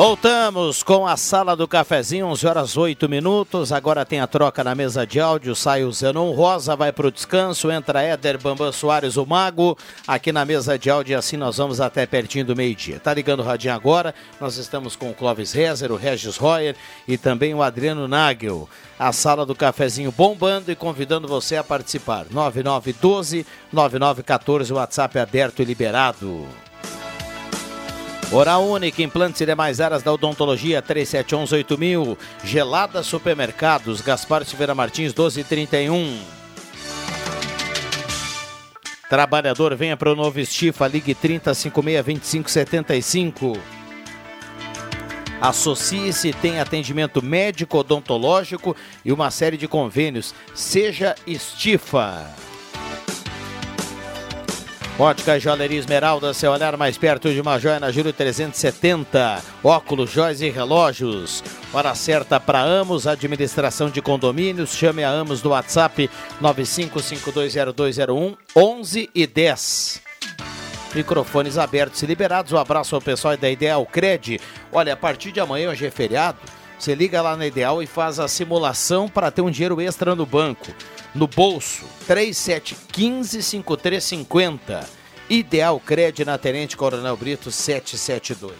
Voltamos com a sala do cafezinho, 11 horas 8 minutos. Agora tem a troca na mesa de áudio. Sai o Zenon Rosa, vai para o descanso. Entra Éder Bambam Soares, o Mago, aqui na mesa de áudio. E assim nós vamos até pertinho do meio-dia. Tá ligando o radinho agora. Nós estamos com o Clóvis Rezer, o Regis Royer e também o Adriano Nagel. A sala do cafezinho bombando e convidando você a participar. 9912 9914, o WhatsApp é aberto e liberado. Oral Única, implantes e demais áreas da odontologia, 3711-8000. Gelada Supermercados, Gaspar Silveira Martins, 1231. Trabalhador, venha para o novo Estifa, ligue 3056-2575. Associe-se, tem atendimento médico, odontológico e uma série de convênios. Seja Estifa. Ótica Joalheria Esmeralda, seu olhar mais perto de uma joia na Júlio 370. Óculos, joias e relógios. Hora certa para Amos, administração de condomínios. Chame a Amos do WhatsApp 95520201 11 e 10. Microfones abertos e liberados. Um abraço ao pessoal da Ideal Cred. Olha, a partir de amanhã, hoje é feriado. Você liga lá na Ideal e faz a simulação para ter um dinheiro extra no banco no bolso. 3715-5350. Ideal Cred na Tenente Coronel Brito 772.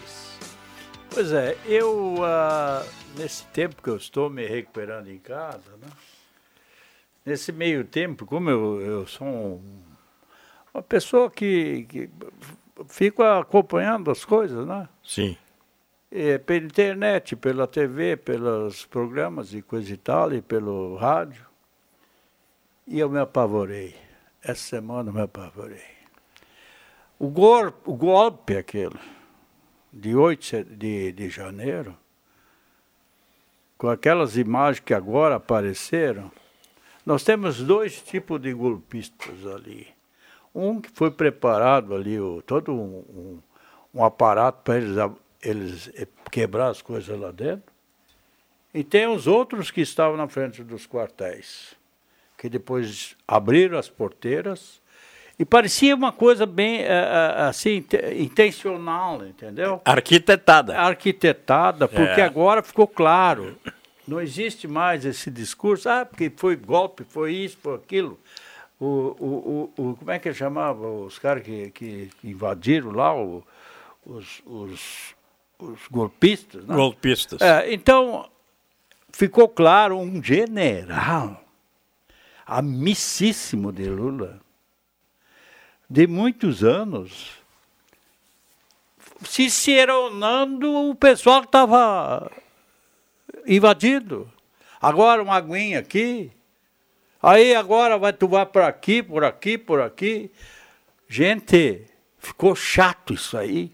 Pois é, eu, ah, nesse tempo que eu estou me recuperando em casa, né? nesse meio tempo, como eu, eu sou um- uma pessoa que, que fico acompanhando as coisas, né? Sim. É, pela internet, pela TV, pelos programas e coisa e tal, e pelo rádio. E eu me apavorei. Essa semana eu me apavorei. O, gor, o golpe aquele, de 8 de, de janeiro, com aquelas imagens que agora apareceram, nós temos dois tipos de golpistas ali. Um que foi preparado ali, todo um, um, um aparato para eles, eles eh, quebrar as coisas lá dentro. E tem os outros que estavam na frente dos quartéis, que depois abriram as porteiras. E parecia uma coisa bem, eh, eh, assim, inte- intencional, entendeu? Arquitetada. Arquitetada, porque É. agora ficou claro. Não existe mais esse discurso, ah, porque foi golpe, foi isso, foi aquilo. O, o, o, o- como é que chamava os caras que, que invadiram lá, o- os, os, os golpistas? né? Golpistas. É, então, ficou claro um general amicíssimo de Lula, de muitos anos, ciceronando o pessoal que estava invadido. Agora uma aguinha aqui, aí agora vai, tu vai por aqui, por aqui, por aqui. Gente, ficou chato isso aí,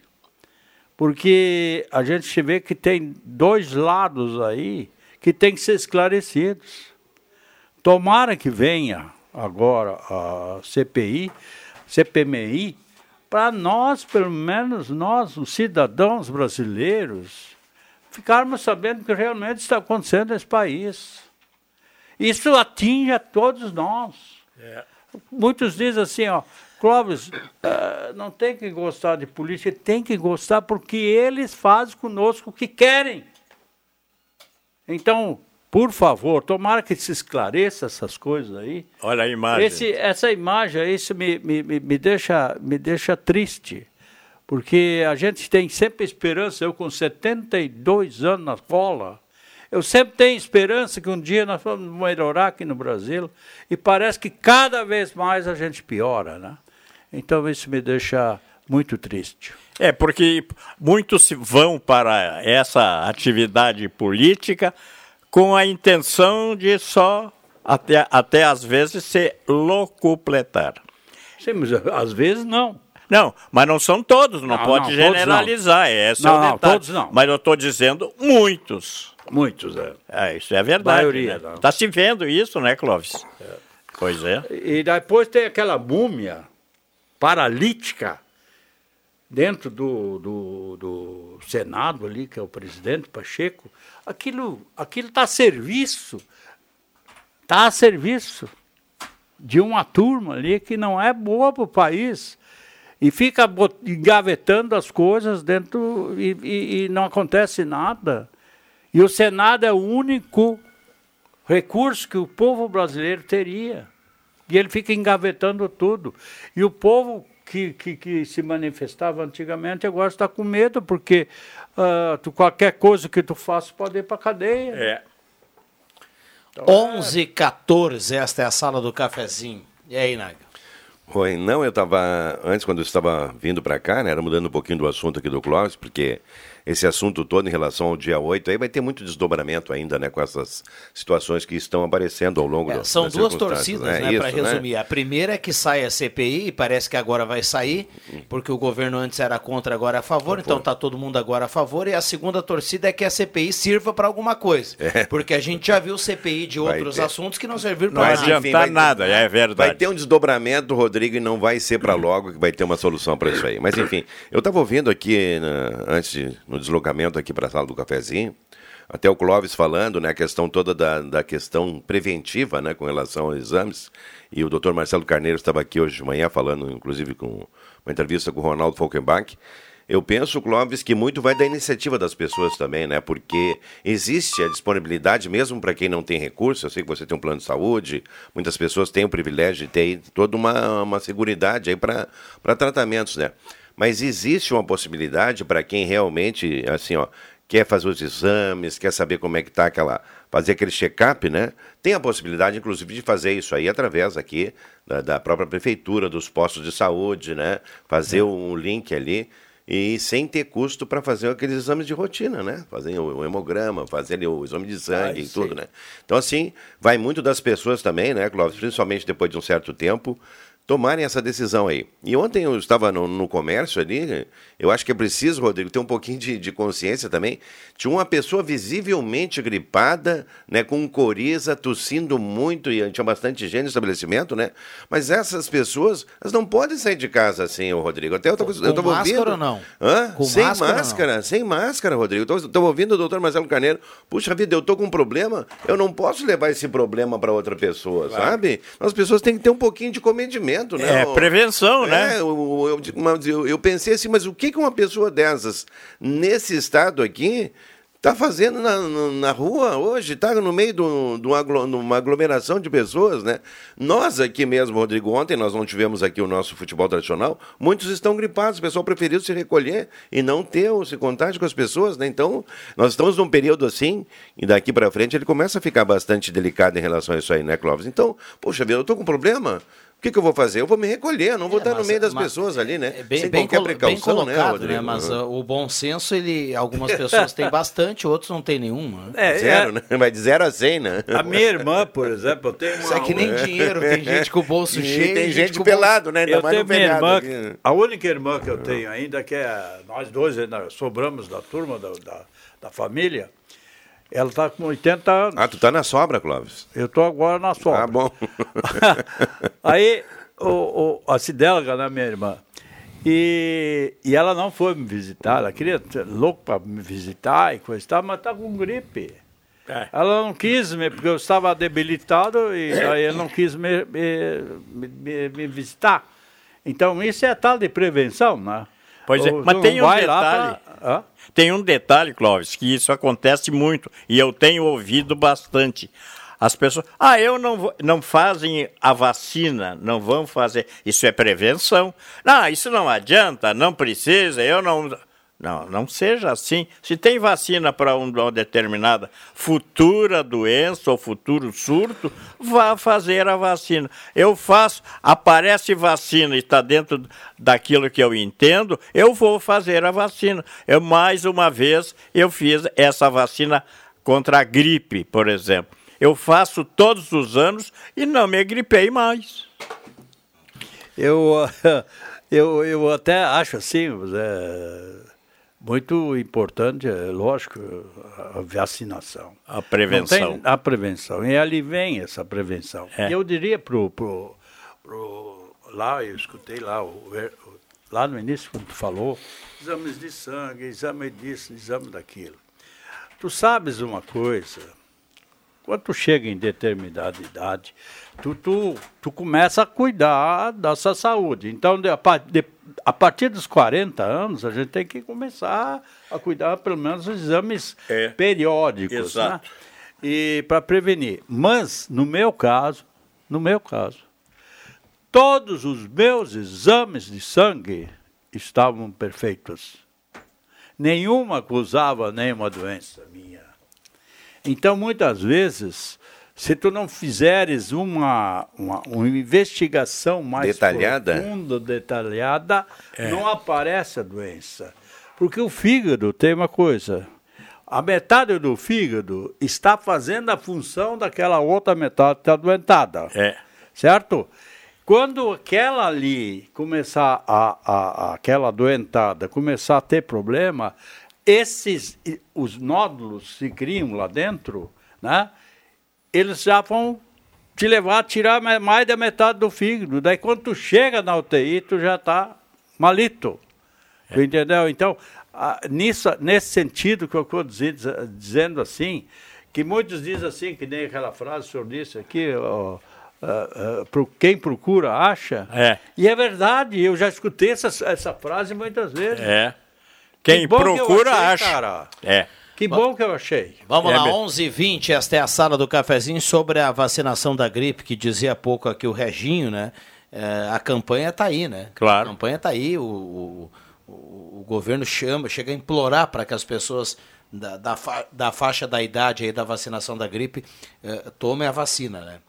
porque a gente vê que tem dois lados aí que tem que ser esclarecidos. Tomara que venha agora a CPI, CPMI, para nós, pelo menos nós, os cidadãos brasileiros, ficarmos sabendo o que realmente está acontecendo nesse país. Isso atinge a todos nós. Muitos dizem assim, ó, Clóvis, eh, não tem que gostar de política, tem que gostar porque eles fazem conosco o que querem. Então, por favor, tomara que se esclareça essas coisas aí. Olha a imagem. Esse, essa imagem, isso me, me, me, deixa, me deixa triste, porque a gente tem sempre esperança, eu com 72 anos na cola, eu sempre tenho esperança que um dia nós vamos melhorar aqui no Brasil, e parece que cada vez mais a gente piora, né? Então isso me deixa muito triste. É, porque muitos vão para essa atividade política com a intenção de só, até, até às vezes, se locupletar. Sim, mas às vezes não. Não, mas não são todos, não, Não, pode não, todos generalizar, esse Não, é não, detalhe. todos não. Mas eu estou dizendo muitos. Muitos, é. É, isso é verdade. Maioria. Está se vendo isso, né, Clóvis? Pois é. E depois tem aquela múmia paralítica dentro do, do, do Senado ali, que é o presidente Pacheco. Aquilo aquilo está a serviço, está a serviço de uma turma ali que não é boa para o país e fica engavetando as coisas dentro e, e- e não acontece nada. E o Senado é o único recurso que o povo brasileiro teria. E ele fica engavetando tudo. E o povo que, que, que se manifestava antigamente agora está com medo, porque ah, tu, qualquer coisa que tu faça pode ir para cadeia. É. 11 h 14 esta é a sala do cafezinho. E aí, Naga? Oi, não, eu estava, antes quando eu estava vindo para cá, né, era mudando um pouquinho do assunto aqui do Clóvis, porque esse assunto todo em relação ao dia 8, aí vai ter muito desdobramento ainda, né, com essas situações que estão aparecendo ao longo É, do, são das duas torcidas, né, Isso, para resumir. A primeira é que sai a CPI, e parece que agora vai sair, porque o governo antes era contra, agora é a favor, então tá todo mundo agora a favor. E a segunda torcida é que a CPI sirva para alguma coisa. Porque a gente já viu CPI de É. Outros assuntos que não serviram Não para nada. enfim, vai ter- é verdade. Vai ter um desdobramento, Rodrigo, e não vai ser para logo que vai ter uma solução para isso aí. Mas enfim, eu estava ouvindo aqui, na- antes, de- no deslocamento aqui para a sala do cafezinho, até o Clóvis falando, né, a questão toda da, da questão preventiva, né, com relação aos exames. E o doutor Marcelo Carneiro estava aqui hoje de manhã falando, inclusive, com uma entrevista com o Ronaldo Falkenbach. Eu penso, Clóvis, que muito vai da iniciativa das pessoas também, né? Porque existe a disponibilidade, mesmo para quem não tem recurso. Eu sei que você tem um plano de saúde, muitas pessoas têm o privilégio de ter toda uma, uma seguridade aí para tratamentos, né? Mas existe uma possibilidade para quem realmente, assim, ó, quer fazer os exames, quer saber como é que está aquela. fazer aquele check-up, né? Tem a possibilidade, inclusive, de fazer isso aí através aqui da, da própria prefeitura, dos postos de saúde, né? Fazer um link ali e sem ter custo para fazer aqueles exames de rotina, né? Fazer o, hemograma, fazer ali o exame de sangue Ai, e tudo, né? Então, assim, vai muito das pessoas também, né, Clóvis? Principalmente depois de um certo tempo, tomarem essa decisão aí. E ontem eu estava no, no comércio ali, eu acho que é preciso, Rodrigo, ter um pouquinho de, de consciência também. Tinha uma pessoa visivelmente gripada, né, com coriza, tossindo muito, e tinha bastante gente no estabelecimento, né? Mas essas pessoas, elas não podem sair de casa assim, ô Rodrigo. Até eu estava Com máscara ouvindo. ou não? Hã? Com sem máscara máscara, sem máscara, Rodrigo. Estou ouvindo o doutor Marcelo Carneiro. Puxa vida, eu estou com um problema, eu não posso levar esse problema para outra pessoa, Claro. sabe? As pessoas têm que ter um pouquinho de comedimento, né? É, O- prevenção, né? É, eu, eu, eu- eu pensei assim, mas o que que uma pessoa dessas, nesse estado aqui, está fazendo na, na, rua hoje? Está no meio de um- uma aglomeração de pessoas, né? Nós aqui mesmo, Rodrigo, ontem nós não tivemos aqui o nosso futebol tradicional, muitos estão gripados, o pessoal preferiu se recolher e não ter o se contágio com as pessoas, né? Então, nós estamos num período assim, e daqui para frente ele começa a ficar bastante delicado em relação a isso aí, né, Clóvis? Então, poxa vida, eu estou com um problema... O que, que eu vou fazer? Eu vou me recolher, não vou estar no mas- meio das mas- pessoas ali, né? É bem, Sem bem, qualquer colo- bem precaução, colocado, né, né? Rodrigo? Mas Uhum. uh, o bom senso, ele, algumas pessoas têm bastante, outros não têm nenhuma. É, Zero, né? Vai de zero a cem, né? A minha irmã, por exemplo, eu tenho uma... Isso é que nem *laughs* dinheiro, tem gente com o bolso E cheio. tem gente com o pelado, né? Ainda Eu tenho no minha irmã, aqui. a única irmã que eu tenho ainda, que é nós dois ainda sobramos da turma, da, da, da família, ela está com 80 anos. Ah, tu tá na sobra, Clóvis? Eu estou agora na sobra. Ah, bom. *laughs* *laughs* Aí, o, o, a Cidelga, né, minha irmã, e, e ela não foi me visitar, ela queria, louco para me visitar e coisa e tal, mas está com gripe. É. Ela não quis me, porque eu estava debilitado e aí ela não quis me, me, me- me visitar. Então, isso é tal de prevenção, né? Pois é, Ou mas tem um vai lá detalhe. pra- Tem um detalhe, Clóvis, que isso acontece muito e eu tenho ouvido bastante. As pessoas, ah, eu não não fazem a vacina, não vão fazer. Isso é prevenção. Não, isso não adianta, não precisa, eu não. Não, não seja assim. Se tem vacina para uma determinada futura doença ou futuro surto, vá fazer a vacina. Eu faço, aparece vacina e está dentro daquilo que eu entendo, eu vou fazer a vacina. Eu, mais uma vez, eu fiz essa vacina contra a gripe, por exemplo. Eu faço todos os anos e não me gripei mais. Eu, *laughs* eu, eu até acho assim, é, muito importante, é, lógico, a vacinação. A prevenção. Tem a prevenção. E ali vem essa prevenção. É. Eu diria pro, pro, pro- lá, eu escutei lá, o, o- lá no início, quando tu falou, exames de sangue, exame disso, exame daquilo. Tu sabes uma coisa, quando tu chega em determinada idade, tu, tu, tu começa a cuidar da sua saúde. Então, de- a, pa- de- a partir dos 40 anos, a gente tem que começar a cuidar, pelo menos, dos exames É. periódicos. Exato. Né? E para prevenir. Mas, no meu caso, no meu caso, todos os meus exames de sangue estavam perfeitos. Nenhuma acusava nenhuma doença minha. Então, muitas vezes, se tu não fizeres uma, uma, uma investigação mais Detalhada? profunda, detalhada, É. não aparece a doença. Porque o fígado tem uma coisa. A metade do fígado está fazendo a função daquela outra metade que está doentada. É. Certo? Quando aquela ali começar a, a, a- aquela doentada começar a ter problema, esses os nódulos se criam lá dentro, né? Eles já vão te levar a tirar ma- mais da metade do fígado. Daí quando tu chega na UTI, tu já está malito. Tu entendeu? Então, ah, nisso, nesse sentido que eu estou dizendo, dizendo assim, que muitos dizem assim, que nem aquela frase que o senhor disse aqui, ó, pro- quem procura acha. É. E é verdade, eu já escutei essa, essa frase muitas vezes. É. Quem Que bom que procura, achei, acha. cara. É. Que bom que eu achei. Vamos É lá, mesmo. 11 h 20 esta é a sala do cafezinho sobre a vacinação da gripe, que dizia há pouco aqui o Reginho, né? É, a campanha está aí, né? Claro. A campanha está aí, o, o, o- o governo chama, chega a implorar para que as pessoas da, da, fa- da faixa da idade aí da vacinação da gripe eh, tomem a vacina, né?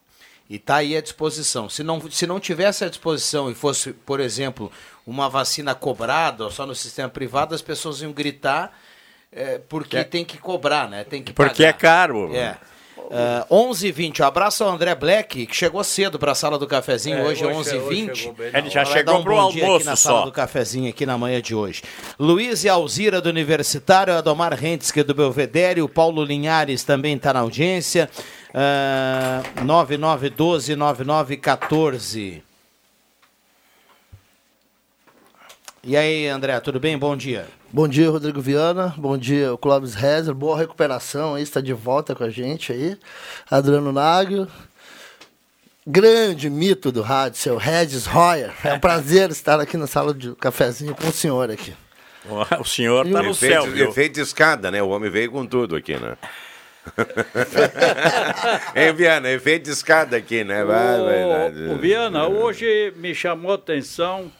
E está aí à disposição. Se não, se não tivesse à disposição e fosse, por exemplo, uma vacina cobrada só no sistema privado, as pessoas iam gritar eh, porque É. tem que cobrar, né? Tem que Porque pagar. é caro. É. Uh, 11 h 20 um abraço ao André Black, que chegou cedo para a sala do cafezinho É, hoje, hoje 11 h chegou- 20 chegou bem na Ele já chegou um dia aqui almoço na sala só. do cafezinho aqui na manhã de hoje. Luiz e Alzira do Universitário, Adomar Rentske do Belvedere, o Paulo Linhares também está na audiência. Uh, 9912-9914. E aí, André, tudo bem? Bom dia. Bom dia, Rodrigo Viana. Bom dia, o Clóvis Rezer. Boa recuperação aí, está de volta com a gente aí. Adriano Nagel. Grande mito do rádio, seu Regis Royer. É um prazer estar aqui na sala de cafezinho com o senhor aqui. O senhor está no efeito, céu, viu? efeito escada, né? O homem veio com tudo aqui, né? *laughs* hein, Viana? Efeito escada aqui, né? Vai, vai, O, o Viana, hoje me chamou a atenção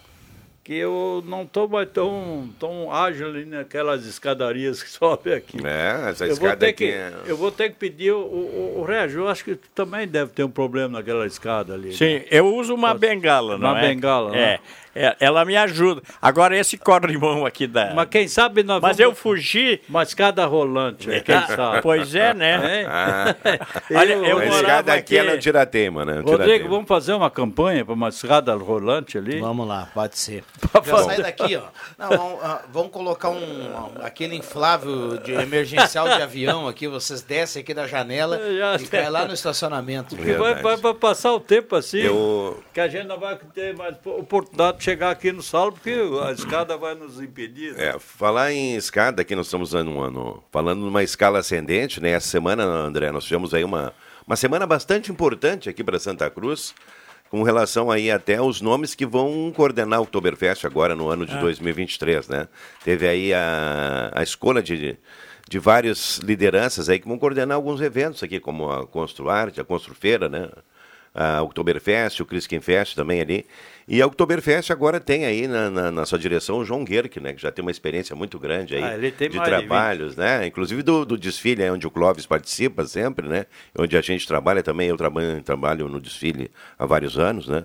que eu não estou mais tão, tão ágil ali naquelas escadarias que *laughs* sobe aqui. É, essa eu vou escada ter aqui que, é- Eu vou ter que pedir, o, o, o Régio, eu acho que tu também deve ter um problema naquela escada ali. Sim, né? eu uso uma bengala, não Uma é? bengala, é. né? É, ela me ajuda. Agora, esse corrimão aqui da... Mas quem sabe nós Mas vamos- eu fugi... Uma escada rolante, É, quem sabe? Pois é, né? *laughs* Ah. Olha, eu a morava escada aqui, aqui- ela é um tiratema, né? Rodrigo, tiratema. vamos fazer uma campanha para uma escada rolante ali? Vamos lá, pode ser. *laughs* Sai daqui, ó. Não, vamos, ah, vamos colocar um, aquele inflável de emergencial de avião aqui. Vocês descem aqui da janela Já e caem lá no estacionamento. Que vai, vai, vai passar o tempo assim, Eu- que a gente não vai ter mais oportunidade de chegar aqui no solo, porque a escada vai nos impedir. né? É, falar em escada, aqui nós estamos um ano, falando numa escala ascendente, né? Essa semana, André, nós tivemos aí uma, uma semana bastante importante aqui para Santa Cruz, com relação aí até aos nomes que vão coordenar o Oktoberfest agora no ano de Ah. 2023, né? Teve aí a, a escolha de, de várias lideranças aí que vão coordenar alguns eventos aqui, como a Construarte, a Construfeira, né? A Oktoberfest, o Criskin Fest também ali. E a Oktoberfest agora tem aí na, na, na sua direção o João Guerck, né? Que já tem uma experiência muito grande aí Ah, de mais de trabalhos, né? Inclusive do, do desfile, onde o Clóvis participa sempre, né? Onde a gente trabalha também, eu trabalho, trabalho no desfile há vários anos, né?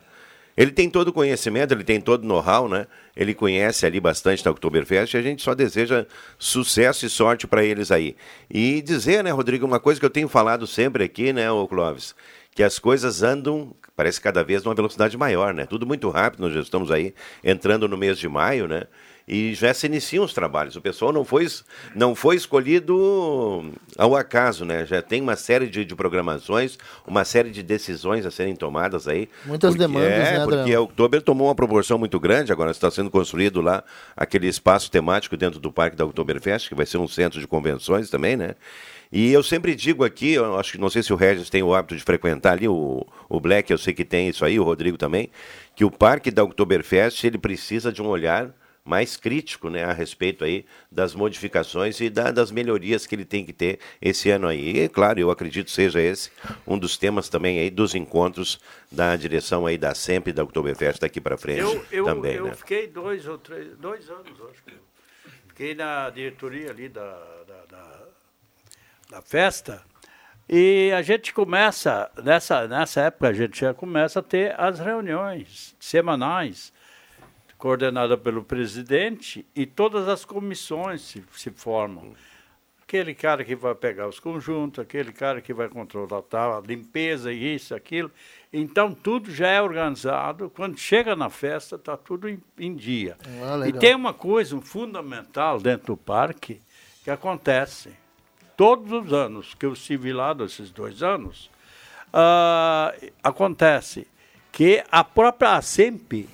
Ele tem todo o conhecimento, ele tem todo o know-how, né? Ele conhece ali bastante da Oktoberfest e a gente só deseja sucesso e sorte para eles aí. E dizer, né, Rodrigo, uma coisa que eu tenho falado sempre aqui, né, ô Clóvis, que as coisas andam, parece cada vez numa velocidade maior, né? Tudo muito rápido, nós já estamos aí entrando no mês de maio, né? E já se iniciam os trabalhos. O pessoal não foi, não foi escolhido ao acaso, né? Já tem uma série de, de programações, uma série de decisões a serem tomadas aí. Muitas Porque- demandas, é, né, Porque o Oktober tomou uma proporção muito grande, agora está sendo construído lá aquele espaço temático dentro do Parque da Oktoberfest, que vai ser um centro de convenções também, né? E eu sempre digo aqui, eu acho que não sei se o Regis tem o hábito de frequentar ali, o, o Black eu sei que tem isso aí, o Rodrigo também, que o Parque da Oktoberfest ele precisa de um olhar mais crítico né, a respeito aí das modificações e da- das melhorias que ele tem que ter esse ano aí. E, claro, eu acredito seja esse um dos temas também aí dos encontros da direção aí da SEMP da Oktoberfest daqui para frente Eu, eu, também, eu né? fiquei dois ou três, dois anos, acho que. Fiquei na diretoria ali da, da festa. E a gente começa, nessa, nessa época, a gente já começa a ter as reuniões semanais, coordenada pelo presidente, e todas as comissões se, se formam. Aquele cara que vai pegar os conjuntos, aquele cara que vai controlar tal, a limpeza, isso, aquilo. Então, tudo já é organizado. Quando chega na festa, está tudo em, em dia. Ah, e tem uma coisa fundamental dentro do parque que acontece todos os anos que eu estive lá, desses dois anos, ah, acontece que a própria ASEMP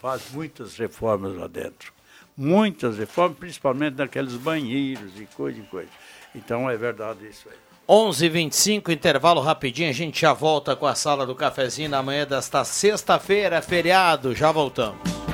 faz muitas reformas lá dentro. Muitas reformas, principalmente naqueles banheiros e coisa e coisa. Então é verdade isso aí. 11:25 intervalo rapidinho, a gente já volta com a sala do cafezinho na manhã desta sexta-feira, feriado, já voltamos.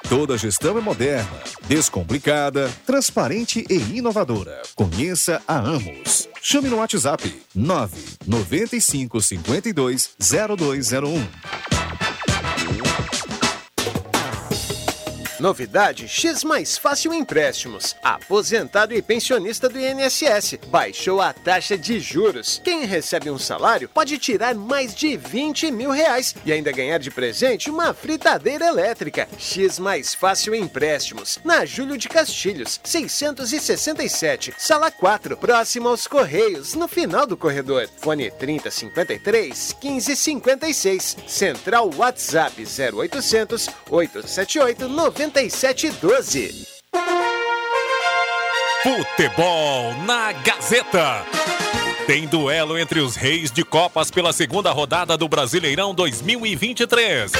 Toda gestão é moderna, descomplicada, transparente e inovadora. Conheça a Amos. Chame no WhatsApp 995 52 0201. Novidade X Mais Fácil Empréstimos. Aposentado e pensionista do INSS baixou a taxa de juros. Quem recebe um salário pode tirar mais de 20 mil reais e ainda ganhar de presente uma fritadeira elétrica. X Mais Fácil Empréstimos. Na Júlio de Castilhos, 667, sala 4, próximo aos Correios, no final do corredor. Fone 3053 1556. Central WhatsApp 0800 878 9712. Futebol na Gazeta. Tem duelo entre os reis de Copas pela segunda rodada do Brasileirão 2023.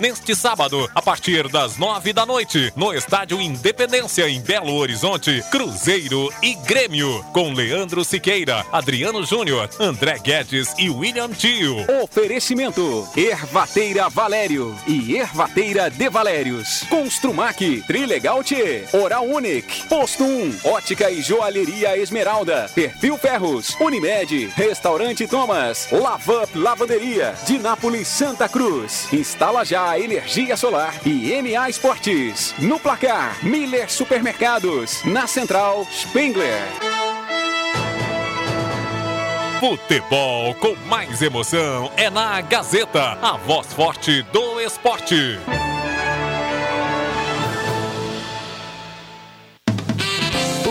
Neste sábado, a partir das nove da noite, no Estádio Independência, em Belo Horizonte, Cruzeiro e Grêmio, com Leandro Siqueira, Adriano Júnior, André Guedes e William Tio. Oferecimento: Ervateira Valério e Ervateira de Valérios. Construmac, Trilegal T, Oral Unique, Posto 1, Ótica e Joalheria Esmeralda, Perfil Ferros, Unimed, Restaurante Thomas, Lavup Lavanderia, de Nápoles Santa Cruz. Instala já energia solar e MA Esportes. No placar, Miller Supermercados. Na central, Spengler. Futebol com mais emoção é na Gazeta, a voz forte do esporte.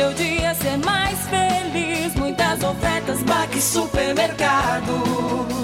Seu dia ser mais feliz. Muitas ofertas, Baque Supermercado.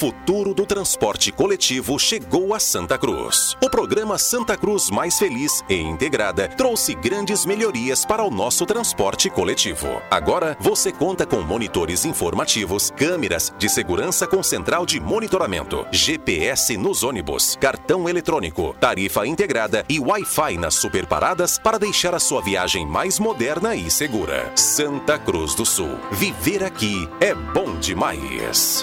Futuro do transporte coletivo chegou a Santa Cruz. O programa Santa Cruz Mais Feliz e Integrada trouxe grandes melhorias para o nosso transporte coletivo. Agora você conta com monitores informativos, câmeras de segurança com central de monitoramento, GPS nos ônibus, cartão eletrônico, tarifa integrada e Wi-Fi nas superparadas para deixar a sua viagem mais moderna e segura. Santa Cruz do Sul. Viver aqui é bom demais.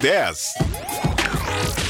10.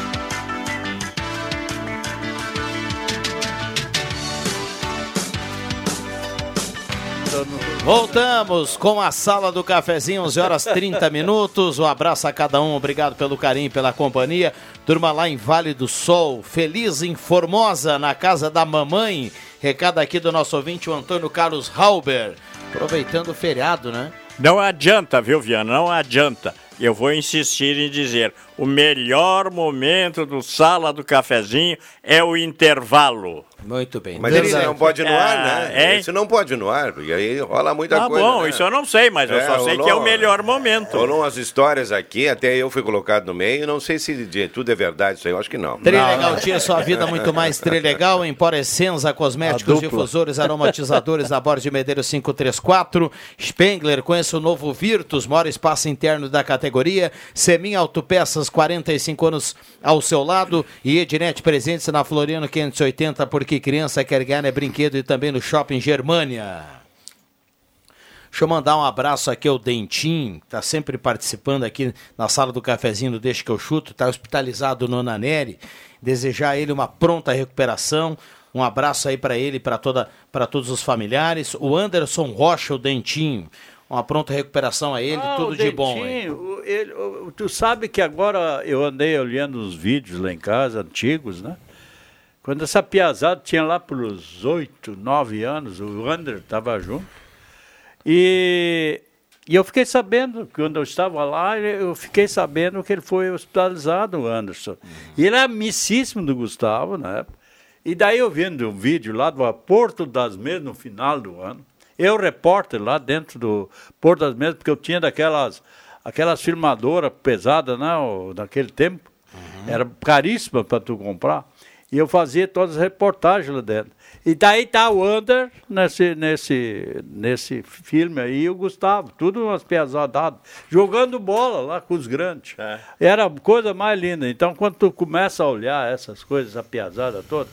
Voltamos com a sala do cafezinho, 11 horas *laughs* 30 minutos. Um abraço a cada um, obrigado pelo carinho, pela companhia. Turma lá em Vale do Sol, feliz em Formosa, na casa da mamãe. Recado aqui do nosso ouvinte, o Antônio Carlos Halber. Aproveitando o feriado, né? Não adianta, viu, Viana? Não adianta. Eu vou insistir em dizer: o melhor momento do sala do cafezinho é o intervalo. Muito bem. Mas esse não pode no ar, né? É? Esse não pode no ar, porque aí rola muita Tá coisa. bom, né? isso eu não sei, mas eu só sei que é o melhor momento. Rolou umas histórias aqui, até eu fui colocado no meio, não sei se de- tudo é verdade, isso aí eu acho que não. Trilegal tinha sua vida muito mais Trilegal, *laughs* Empor Essenza, cosméticos, difusores, aromatizadores da Borda de Medeiros 534. Spengler, conheça o novo Virtus, maior espaço interno da categoria. Semin Autopeças, 45 anos ao seu lado. E Ednet presentes na Floriano 580, porque criança quer ganhar é brinquedo e também no Shopping Germânia. Deixa eu mandar um abraço aqui ao Dentim, que está sempre participando aqui na sala do cafezinho do Deixa que eu chuto, está hospitalizado no Naneri. Desejar a ele uma pronta recuperação. Um abraço aí para ele e para toda para todos os familiares. O Anderson Rocha, o Dentinho. Uma pronta recuperação a ele, Ah, tudo de bom. hein? Dentinho, o- ele- tu sabe que agora eu andei olhando os vídeos lá em casa, antigos, né? Quando essa piazada tinha lá pelos oito, nove anos, o Ander estava junto. E, e eu fiquei sabendo, quando eu estava lá, eu fiquei sabendo que ele foi hospitalizado, o Anderson. E ele é amicíssimo do Gustavo, né? E daí eu vendo um vídeo lá do Porto das Mesas no final do ano. Eu, repórter, lá dentro do Porto das Mesas, porque eu tinha daquelas aquelas filmadoras pesadas, né, naquele tempo. Era caríssima para tu comprar. E eu fazia todas as reportagens lá dentro. E daí tá o Ander nesse, nesse, nesse filme aí, e o Gustavo, tudo umas piazadadas, jogando bola lá com os grandes. Era a coisa mais linda. Então, quando tu começa a olhar essas coisas, a piazada toda,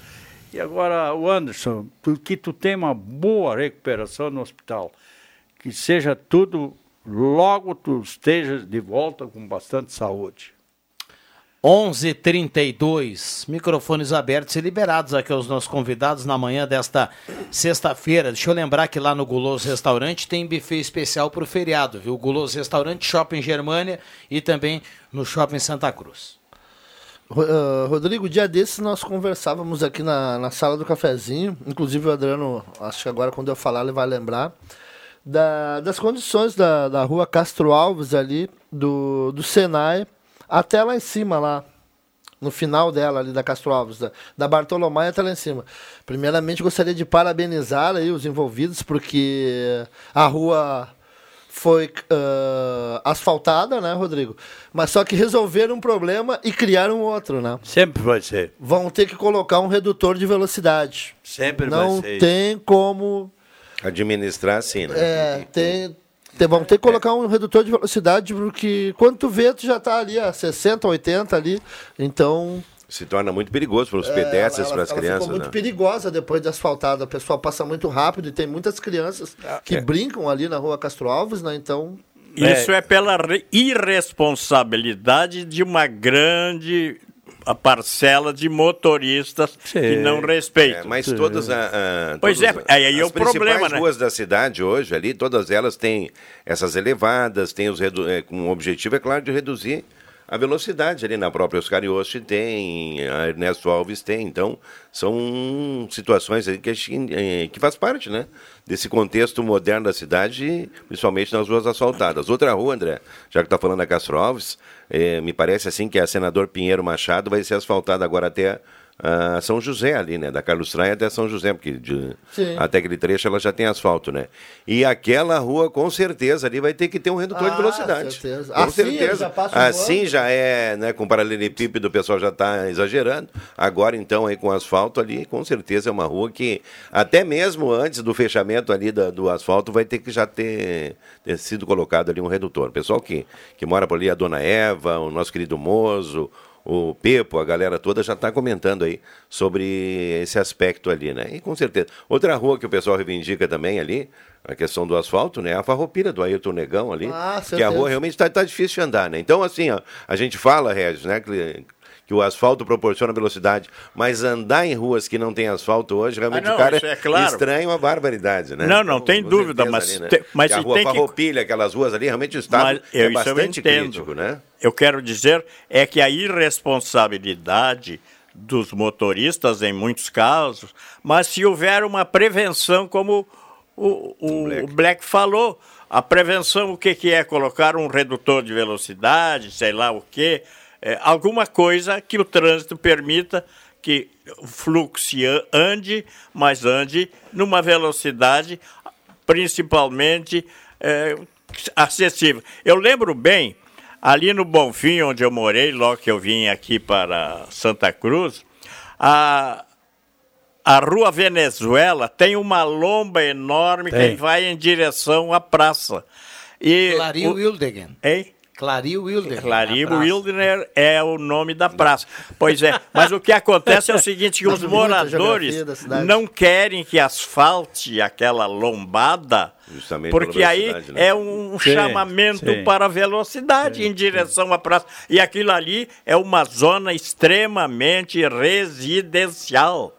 e agora, o Anderson, que tu tem uma boa recuperação no hospital, que seja tudo, logo tu esteja de volta com bastante saúde. 11:32 microfones abertos e liberados aqui aos nossos convidados na manhã desta sexta-feira. Deixa eu lembrar que lá no Guloso Restaurante tem buffet especial para o feriado, viu? Guloso Restaurante, Shopping Germânia e também no Shopping Santa Cruz. Ah, Rodrigo, dia desses nós conversávamos aqui na, na sala do cafezinho, inclusive o Adriano, acho que agora quando eu falar ele vai lembrar, da- das condições da, da rua Castro Alves ali, do, do Senai, até lá em cima lá, no final dela ali da Castro Alves, da, da Bartolomé até lá em cima. Primeiramente gostaria de parabenizar aí os envolvidos, porque a rua foi ah, asfaltada, né, Rodrigo? Mas só que resolveram um problema e criaram outro, né? Sempre vai ser. Vão ter que colocar um redutor de velocidade. Sempre Não vai ser. tem como. Administrar assim, né? É, tem, tem- vão ter que colocar um redutor de velocidade, porque quando tu vê, tu já tá ali a 60, 80 ali. Então. Se torna muito perigoso para os é, pedestres, para as crianças. Ficou muito né? perigosa depois de asfaltada. O pessoal passa muito rápido e tem muitas crianças que É. brincam ali na rua Castro Alves, né? Então. Isso é, pela re- irresponsabilidade de uma grande a parcela de motoristas que não respeitam. É, mas todas a, a- Pois todas é, aí é as o problema, né? ruas da cidade hoje ali, todas elas têm essas elevadas, têm os redu- é, com o objetivo é claro de reduzir a velocidade ali na própria Oscar Yoshi tem, a Ernesto Alves tem, então são situações que, eh, que faz parte, né, desse contexto moderno da cidade, principalmente nas ruas asfaltadas. Outra rua, André, já que está falando da Castro Alves, eh, me parece assim que a Senador Pinheiro Machado vai ser asfaltada agora até a São José ali, né, da Carlos Traia até São José, porque de- até aquele trecho ela já tem asfalto, né? E aquela rua, com certeza, ali vai ter que ter um redutor Ah, de velocidade. certeza. Com Assim certeza. já assim voando. já é, né, com paralelepípedo o pessoal já está exagerando. Agora, então, aí com asfalto ali, com certeza é uma rua que, até mesmo antes do fechamento ali da- do asfalto, vai ter que já ter, ter sido colocado ali um redutor. O pessoal que, que mora por ali, a Dona Eva, o nosso querido Mozo, o Pepo, a galera toda já está comentando aí sobre esse aspecto ali, né? E com certeza. Outra rua que o pessoal reivindica também ali, a questão do asfalto, né? A farroupilha do Ayrton Negão ali, Ah, que a rua realmente está difícil de andar, né? Então, assim, ó, a gente fala, Regis, né? Que, o asfalto proporciona velocidade, mas andar em ruas que não tem asfalto hoje, realmente Ah, não, o cara é claro. estranha uma barbaridade, né? Não, não tem dúvida, mas ali, né? tem- mas Que a rua tem que- Farroupilha, aquelas ruas ali, realmente o estado é eu, eu bastante crítico, né? Eu quero dizer é que a irresponsabilidade dos motoristas em muitos casos, mas se houver uma prevenção, como o, o- o Black. falou, a prevenção o que, que é? Colocar um redutor de velocidade, sei lá o quê, é, alguma coisa que o trânsito permita que o fluxo ande, mas ande numa velocidade principalmente é, acessível. Eu lembro bem, ali no Bonfim, onde eu morei, logo que eu vim aqui para Santa Cruz, a, a Rua Venezuela tem uma lomba enorme Tem. que vai em direção à praça. E Clario o- Wildegen. Hein? Clarim a praça. Wildner é o nome da praça. Pois é, mas o que acontece é o seguinte, que *laughs* os moradores não querem que asfalte aquela lombada, Justamente porque aí né? é um Sim, chamamento sim. para a velocidade em direção à praça. E aquilo ali é uma zona extremamente residencial.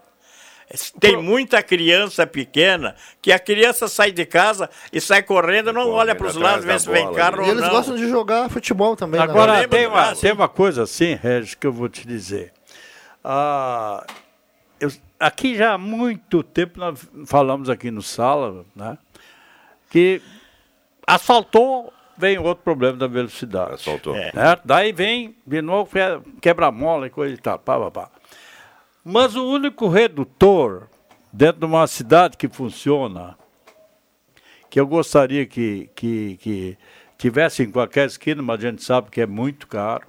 Tem muita criança pequena que a criança sai de casa e sai correndo, não olha para os lados, vê se vem carro E ou eles não. gostam de jogar futebol também. né? Agora, tem uma, tem uma coisa assim, Regis, que eu vou te dizer. Ah, eu- aqui já há muito tempo nós falamos aqui no Sala, né? Que asfaltou, vem outro problema da velocidade. Asfaltou. Né? Daí vem de novo que- quebra-mola e coisa e tal. Pá, pá, pá. Mas o único redutor dentro de uma cidade que funciona, que eu gostaria que, que, que tivesse em qualquer esquina, mas a gente sabe que é muito caro,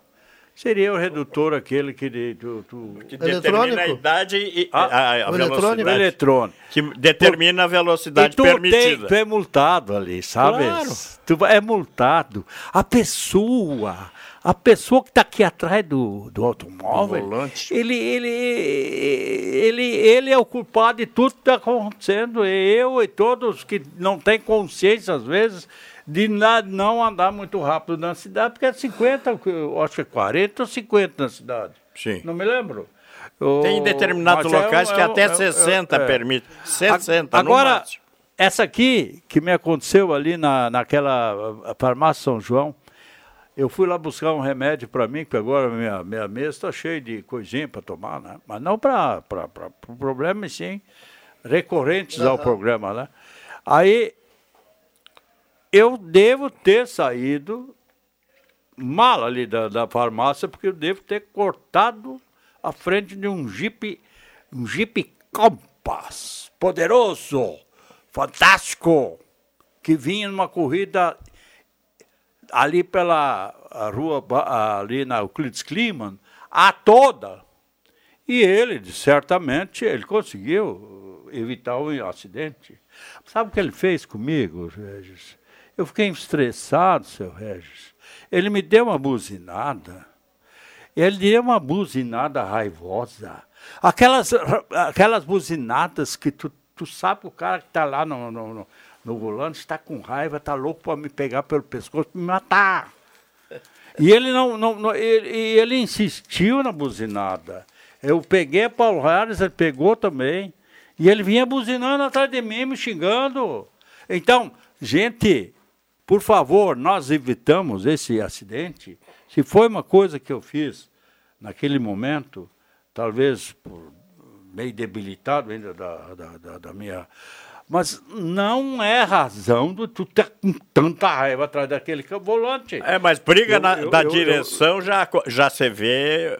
seria o redutor aquele que... De, tu, tu... Que determina a idade e Ah, a, a o velocidade. eletrônico. O eletrônico. Que determina a velocidade E tu, permitida. tem, tu é multado ali, sabe? Claro. Tu é multado. A pessoa, a pessoa que está aqui atrás do, do automóvel, Do ele, ele, ele, ele é o culpado de tudo que está acontecendo. E eu e todos que não têm consciência, às vezes, de não andar muito rápido na cidade, porque é 50, eu acho que é 40 ou 50 na cidade. Sim. Não me lembro. Tem determinados mas é locais um- que é até é um- 60 é. permite. 60 no Agora, essa aqui que me aconteceu ali na, naquela ah, farmácia São João, eu fui lá buscar um remédio para mim, que agora minha, minha mesa está cheia de coisinha para tomar, né? Mas não para o problema, sim recorrentes ao Aham. programa, né? Aí eu devo ter saído mal ali da, da farmácia, porque eu devo ter cortado a frente de um Jeep, um Jeep Compass, poderoso, fantástico, que vinha numa corrida ali pela rua, ali na Euclides Kliman, a toda. E ele, certamente, ele conseguiu evitar o acidente. Sabe o que ele fez comigo, Regis? Eu fiquei estressado, seu Regis. Ele me deu uma buzinada. Ele deu uma buzinada raivosa. Aquelas, aquelas buzinadas que tu, tu sabe o cara que está lá no, no, no volante está com raiva, está louco para me pegar pelo pescoço me matar. E ele não, não, não- ele, ele insistiu na buzinada. Eu peguei Paulo Harris, ele pegou também. E ele vinha buzinando atrás de mim, me xingando. Então, gente, por favor, nós evitamos esse acidente. Se foi uma coisa que eu fiz naquele momento, talvez por meio debilitado ainda da, da, da- da minha. Mas não é razão de tu ter com tanta raiva atrás daquele é volante. É, mas briga Eu- na, eu- da eu- direção já, já se vê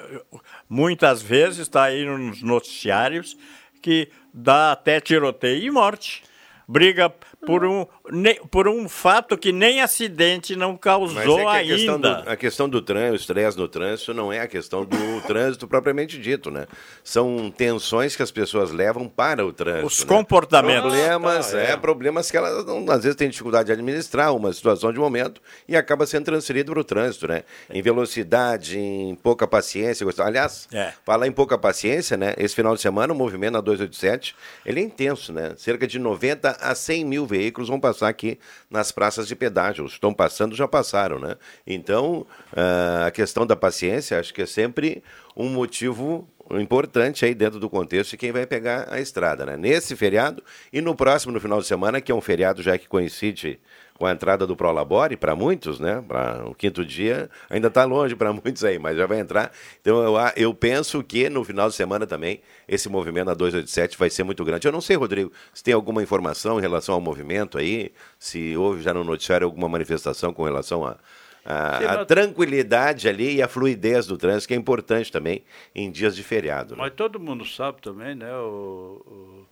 muitas vezes, está aí nos noticiários, que dá até tiroteio e morte. Briga por um, ne- por um fato que nem acidente não Mas causou é que a questão, do, ainda. a questão do trânsito, o estresse no trânsito, não é a questão do *laughs* trânsito propriamente dito, né? São tensões que as pessoas levam para o trânsito. Os né? comportamentos. Problemas, Ah, é. é. problemas que elas não- às vezes têm dificuldade de administrar uma situação de momento e acaba sendo transferido para o trânsito, né? Em velocidade, em pouca paciência. Aliás, É. falar em pouca paciência, né? Esse final de semana o movimento na 287, ele é intenso, né? Cerca de 90 a 100 mil veículos vão passar aqui nas praças de pedágio. Os estão passando já passaram, né? Então, ah, a questão da paciência, acho que é sempre um motivo importante aí dentro do contexto de quem vai pegar a estrada, né? Nesse feriado e no próximo, no final de semana, que é um feriado já que coincide com a entrada do Prolabore, para muitos, né? Para o quinto dia, ainda está longe para *laughs* muitos aí, mas já vai entrar. Então eu, eu penso que no final de semana também esse movimento na 287 vai ser muito grande. Eu não sei, Rodrigo, se tem alguma informação em relação ao movimento aí, se houve já no noticiário alguma manifestação com relação a. A, a tranquilidade ali e a fluidez do trânsito, que é importante também em dias de feriado. né? Mas todo mundo sabe também, né, o, o-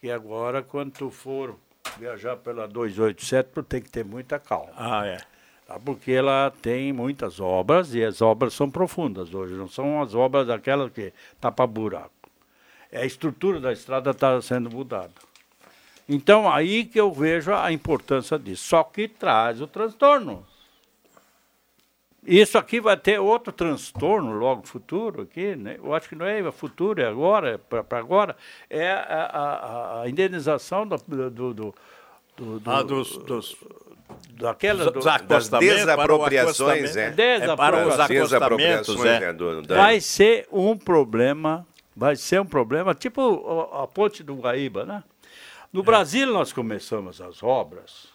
que agora, quando for viajar pela 287, tu tem que ter muita calma. Ah, é. Tá? Porque ela tem muitas obras e as obras são profundas hoje, não são as obras daquelas que tapa buraco. É a estrutura da estrada está sendo mudada. Então, aí que eu vejo a importância disso. Só que traz o transtorno. Isso aqui vai ter outro transtorno logo futuro aqui, né? Eu acho que não é futuro, é agora, é para agora. É a, a- a indenização do, do, do, do- do- Ah, dos, dos daquela do- das desapropriações, para o é. acostamento. É para os Desapropriações. Desapropriações, é. né, do- da- Vai ser um problema, vai ser um problema, tipo a, a ponte do Guaíba, né? No Brasil nós começamos as obras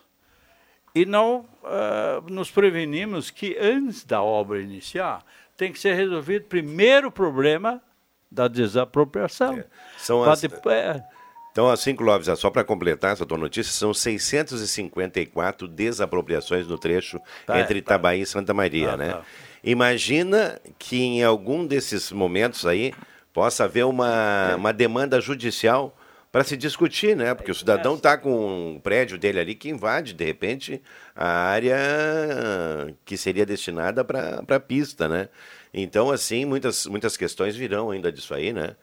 e não ah, nos prevenimos que antes da obra iniciar tem que ser resolvido primeiro o problema da desapropriação. São Pra as- depois- é, Então, assim, Clóvis, é só para completar essa tua notícia, são 654 desapropriações no trecho Tá, entre Itabaí e Santa Maria, Ah, né? tá. Imagina que em algum desses momentos aí possa haver uma, uma demanda judicial para se discutir, né? Porque o cidadão está com um prédio dele ali que invade, de repente, a área que seria destinada para a pista, né? Então, assim, muitas, muitas questões virão ainda disso aí, né?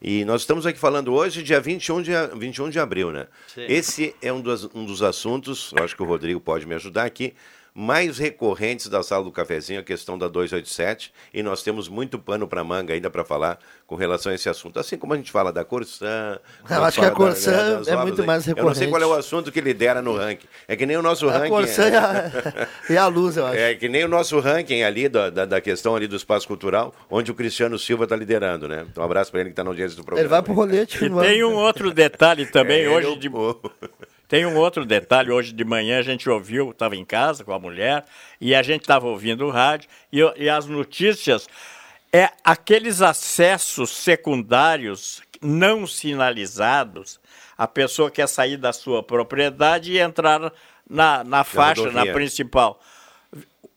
E nós estamos aqui falando hoje, dia 21 de, 21 de abril, né? Sim. Esse é um dos, um dos assuntos, eu acho que o Rodrigo pode me ajudar aqui, mais recorrentes da sala do cafezinho, a questão da 287, e nós temos muito pano para manga ainda para falar com relação a esse assunto. Assim como a gente fala da Corsã. Eu acho que a Corsã da- é muito aí. mais Eu não sei recorrente. qual é o assunto que lidera no ranking. É que nem o nosso A ranking. Corsã e a, *laughs* e a luz, eu acho. É que nem o nosso ranking ali da, da, da questão ali do espaço cultural, onde o Cristiano Silva está liderando, né? Então, um abraço para ele que está na audiência do programa. Ele vai pro rolete. E tem um outro detalhe também, É, hoje ele de... Tem um outro detalhe, hoje de manhã a gente ouviu, estava em casa com a mulher, e a gente estava ouvindo o rádio, e, e as notícias, é aqueles acessos secundários não sinalizados, a pessoa quer sair da sua propriedade e entrar na, na faixa, na principal.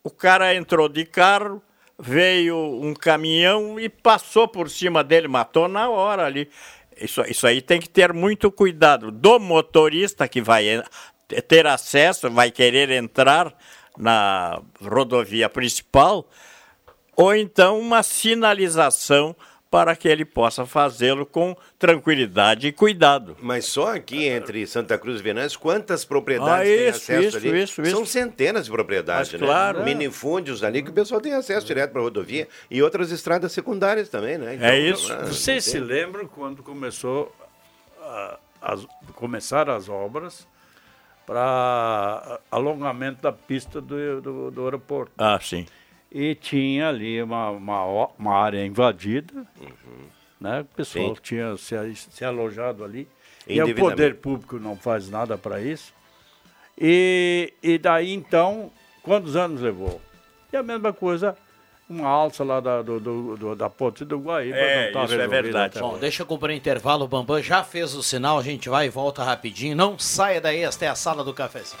O cara entrou de carro, veio um caminhão e passou por cima dele, matou na hora ali. Isso, isso aí tem que ter muito cuidado. Do motorista que vai en- ter acesso, vai querer entrar na rodovia principal, ou então uma sinalização para que ele possa fazê-lo com tranquilidade e cuidado. Mas só aqui entre Santa Cruz e Venâncio, quantas propriedades Ah, têm isso, acesso isso, ali? isso, São isso. centenas de propriedades, Mas né? claro. Minifúndios ali que o pessoal tem acesso direto para a rodovia e outras estradas secundárias também, né? É isso. ah, Vocês se lembram quando começou ah, as, começaram as obras para alongamento da pista do, do, do aeroporto? Ah, sim. E tinha ali uma, uma, uma área invadida, né? o pessoal Sim. tinha se, se alojado ali. E o poder público não faz nada para isso. E, e daí então, quantos anos levou? E a mesma coisa, uma alça lá da, do, do- do- da ponte do Guaíba. É, não tá isso é verdade. até Bom, deixa eu cumprir o intervalo. O Bambam já fez o sinal, a gente vai e volta rapidinho. Não saia daí, esta é a sala do cafezinho.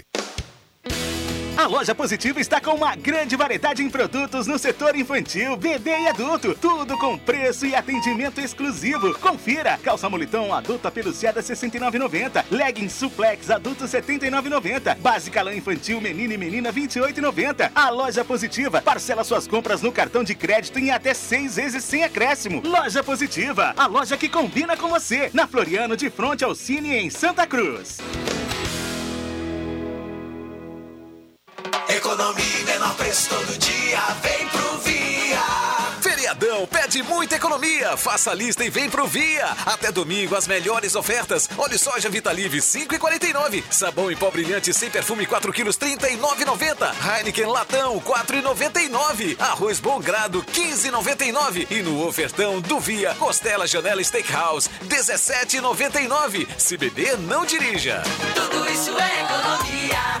A loja Positiva está com uma grande variedade em produtos no setor infantil, bebê e adulto. Tudo com preço e atendimento exclusivo. Confira: calça moletom adulto apeluciada R$ 69,90. Leggings suplex adulto R$ 79,90. Básica lã infantil menino e menina R$ 28,90. A loja Positiva parcela suas compras no cartão de crédito em até seis vezes sem acréscimo. Loja Positiva, a loja que combina com você. Na Floriano, de frente ao Cine em Santa Cruz. Economia e menor preço todo dia, vem pro Via. Feriadão pede muita economia. Faça a lista e vem pro Via. Até domingo as melhores ofertas. Óleo soja Vitalive 5,49. Sabão em pó brilhante sem perfume 4 quilos 39,90. Heineken latão 4,99. Arroz bom grado 15,99. E no ofertão do Via Costela Janela Steakhouse 17,99. Se beber não dirija. Tudo isso é economia.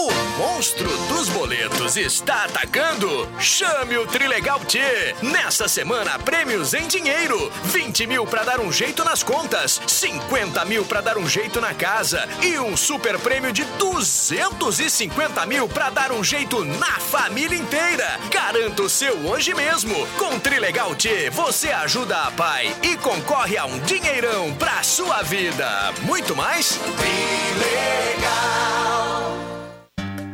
O monstro dos boletos está atacando? Chame o Trilegal T! Nessa semana, prêmios em dinheiro: 20 mil para dar um jeito nas contas, 50 mil para dar um jeito na casa e um super prêmio de 250 mil para dar um jeito na família inteira. Garanta o seu hoje mesmo. Com Trilegal T, você ajuda a pai e concorre a um dinheirão pra sua vida. Muito mais? Trilegal!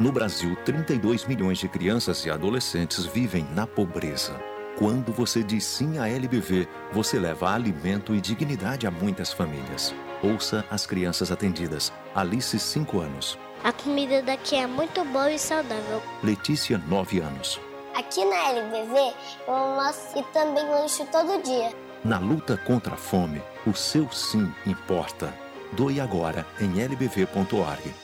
No Brasil, 32 milhões de crianças e adolescentes vivem na pobreza. Quando você diz sim à LBV, você leva alimento e dignidade a muitas famílias. Ouça as crianças atendidas. Alice, 5 anos. A comida daqui é muito boa e saudável. Letícia, 9 anos. Aqui na LBV, eu almoço e também lancho todo dia. Na luta contra a fome, o seu sim importa. Doe agora em lbv.org.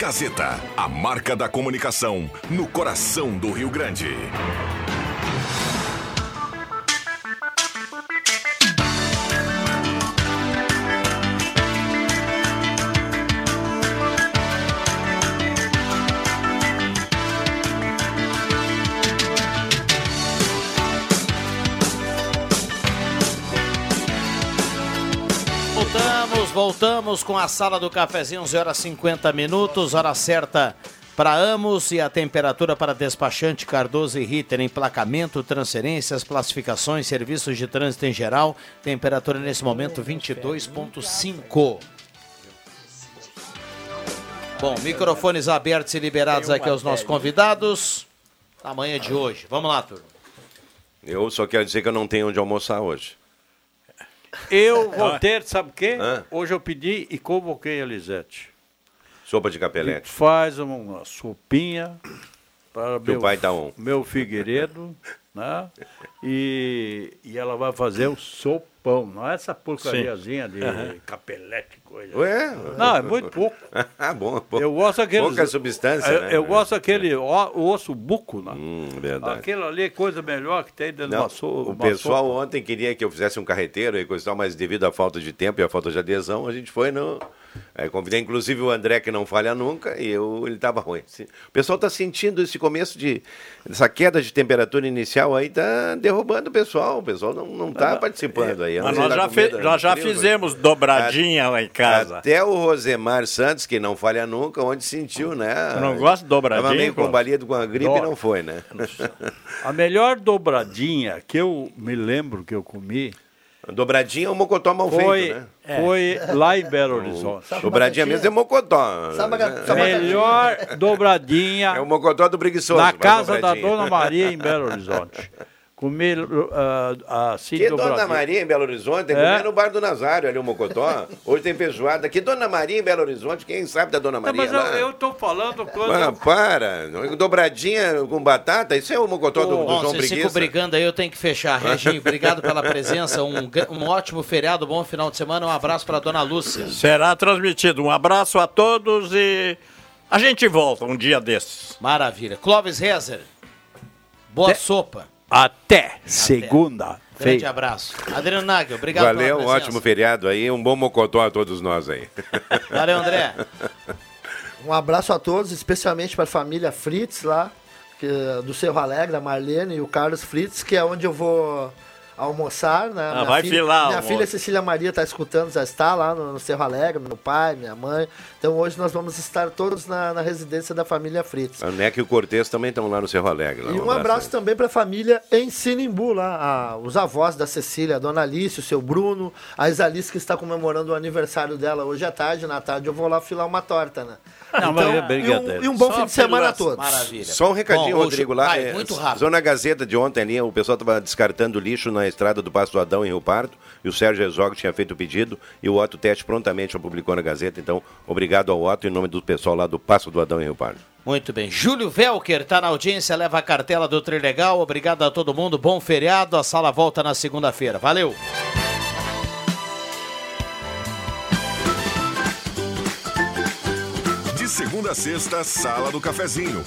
Gazeta, a marca da comunicação no coração do Rio Grande. Voltamos, voltamos com a sala do cafezinho, 11 horas 50 minutos, hora certa para Amos e a temperatura para despachante Cardoso e Ritter, emplacamento, transferências, classificações, serviços de trânsito em geral, temperatura nesse momento 22.5. Bom, microfones abertos e liberados aqui aos nossos convidados. Na manhã de hoje. Vamos lá, turma. Eu só quero dizer que eu não tenho onde almoçar hoje. Eu *laughs* vou ter, sabe o quê? Hã? Hoje eu pedi e convoquei a Elisete. Sopa de capelete. Faz uma sopinha para meu, pai tá on. meu Figueiredo, *laughs* né? E, e ela vai fazer o sopão, não é essa porcariazinha de Aham. capelete, coisa. Ué? Não, é muito pouco. *laughs* ah, bom, bom. Eu gosto daquele. Pouca substância, eu, né? eu gosto daquele ó- osso buco, né? Hum, verdade. Aquilo ali é coisa melhor que tem dentro de Não, uma so- o pessoal sopa. ontem queria que eu fizesse um carreteiro e coisa e tal, mas devido à falta de tempo e à falta de adesão, a gente foi no. Aí convidei inclusive o André, que não falha nunca, e eu, ele estava ruim. O pessoal está sentindo esse começo de. essa queda de temperatura inicial aí, tá derrubando o pessoal. O pessoal não, não tá participando aí. Eu Mas sei nós lá já, fe- nós já frio, fizemos dobradinha lá em casa. Até o Rosemar Santos, que não falha nunca, onde sentiu, né? Eu não gosto de dobradinha, Tava meio combalido com a gripe e não foi, né? *laughs* A melhor dobradinha que eu me lembro que eu comi. Dobradinha é um mocotó mal foi, feito, né? Foi lá em Belo Horizonte. Dobradinha mesmo é mocotó. Melhor dobradinha É o mocotó do preguiçoso. na casa da. Dona Maria em Belo Horizonte. *laughs* Comer ah, assim Que. Dona Maria em Belo Horizonte? Tem que É. comer no bar do Nazário, ali o Mocotó. *laughs* Hoje tem feijoada. Que Dona Maria em Belo Horizonte? Quem sabe da Dona Não, Maria mas lá? eu, eu tô falando quando. Ah, para. Dobradinha com batata? Isso é o Mocotó do, do Bom, João vocês ficam Preguiça? brigando aí, eu tenho que fechar. Reginho, obrigado pela presença. Um, um ótimo feriado, bom final de semana. Um abraço para dona Lúcia. Será transmitido. Um abraço a todos e a gente volta um dia desses. Maravilha. Clóvis Rezer, boa sopa. Até segunda. Grande abraço. Adriano Nagel, obrigado Valeu, um ótimo feriado aí. Um bom Mocotó a todos nós aí. *laughs* Valeu, André. *laughs* Um abraço a todos, especialmente para a família Fritz lá, que, do Cerro Alegre, a Marlene e o Carlos Fritz, que é onde eu vou almoçar, né? Ah, vai filha, filar Minha almoço. filha Cecília Maria está escutando, já está lá no, no Cerro Alegre, meu pai, minha mãe. Então hoje nós vamos estar todos na, na residência da família Fritz. A Neca e o Cortez também estão lá no Cerro Alegre. lá. E um abraço também para a família em Sinimbu, lá, a- os avós da Cecília, a dona Alice, o seu Bruno, a Isalice que está comemorando o aniversário dela hoje à tarde. Na tarde eu vou lá filar uma torta, né? Não, mas é brincadeira. e, um, e um bom Só fim de semana a todos. Maravilha. Só um recadinho, Bom, Rodrigo, lá. vai, é, muito rápido. Zona Gazeta de ontem ali, o pessoal estava descartando lixo na estrada do Passo do Adão em Rio Pardo, e o Sérgio Exog tinha feito o pedido, e o Otto Teste prontamente já publicou na Gazeta, então obrigado ao Otto em nome do pessoal lá do Passo do Adão em Rio Pardo. Muito bem. Júlio Velker está na audiência, leva a cartela do Trilegal. Obrigado a todo mundo. Bom feriado. A sala volta na segunda-feira. Valeu. De segunda a sexta, Sala do Cafezinho.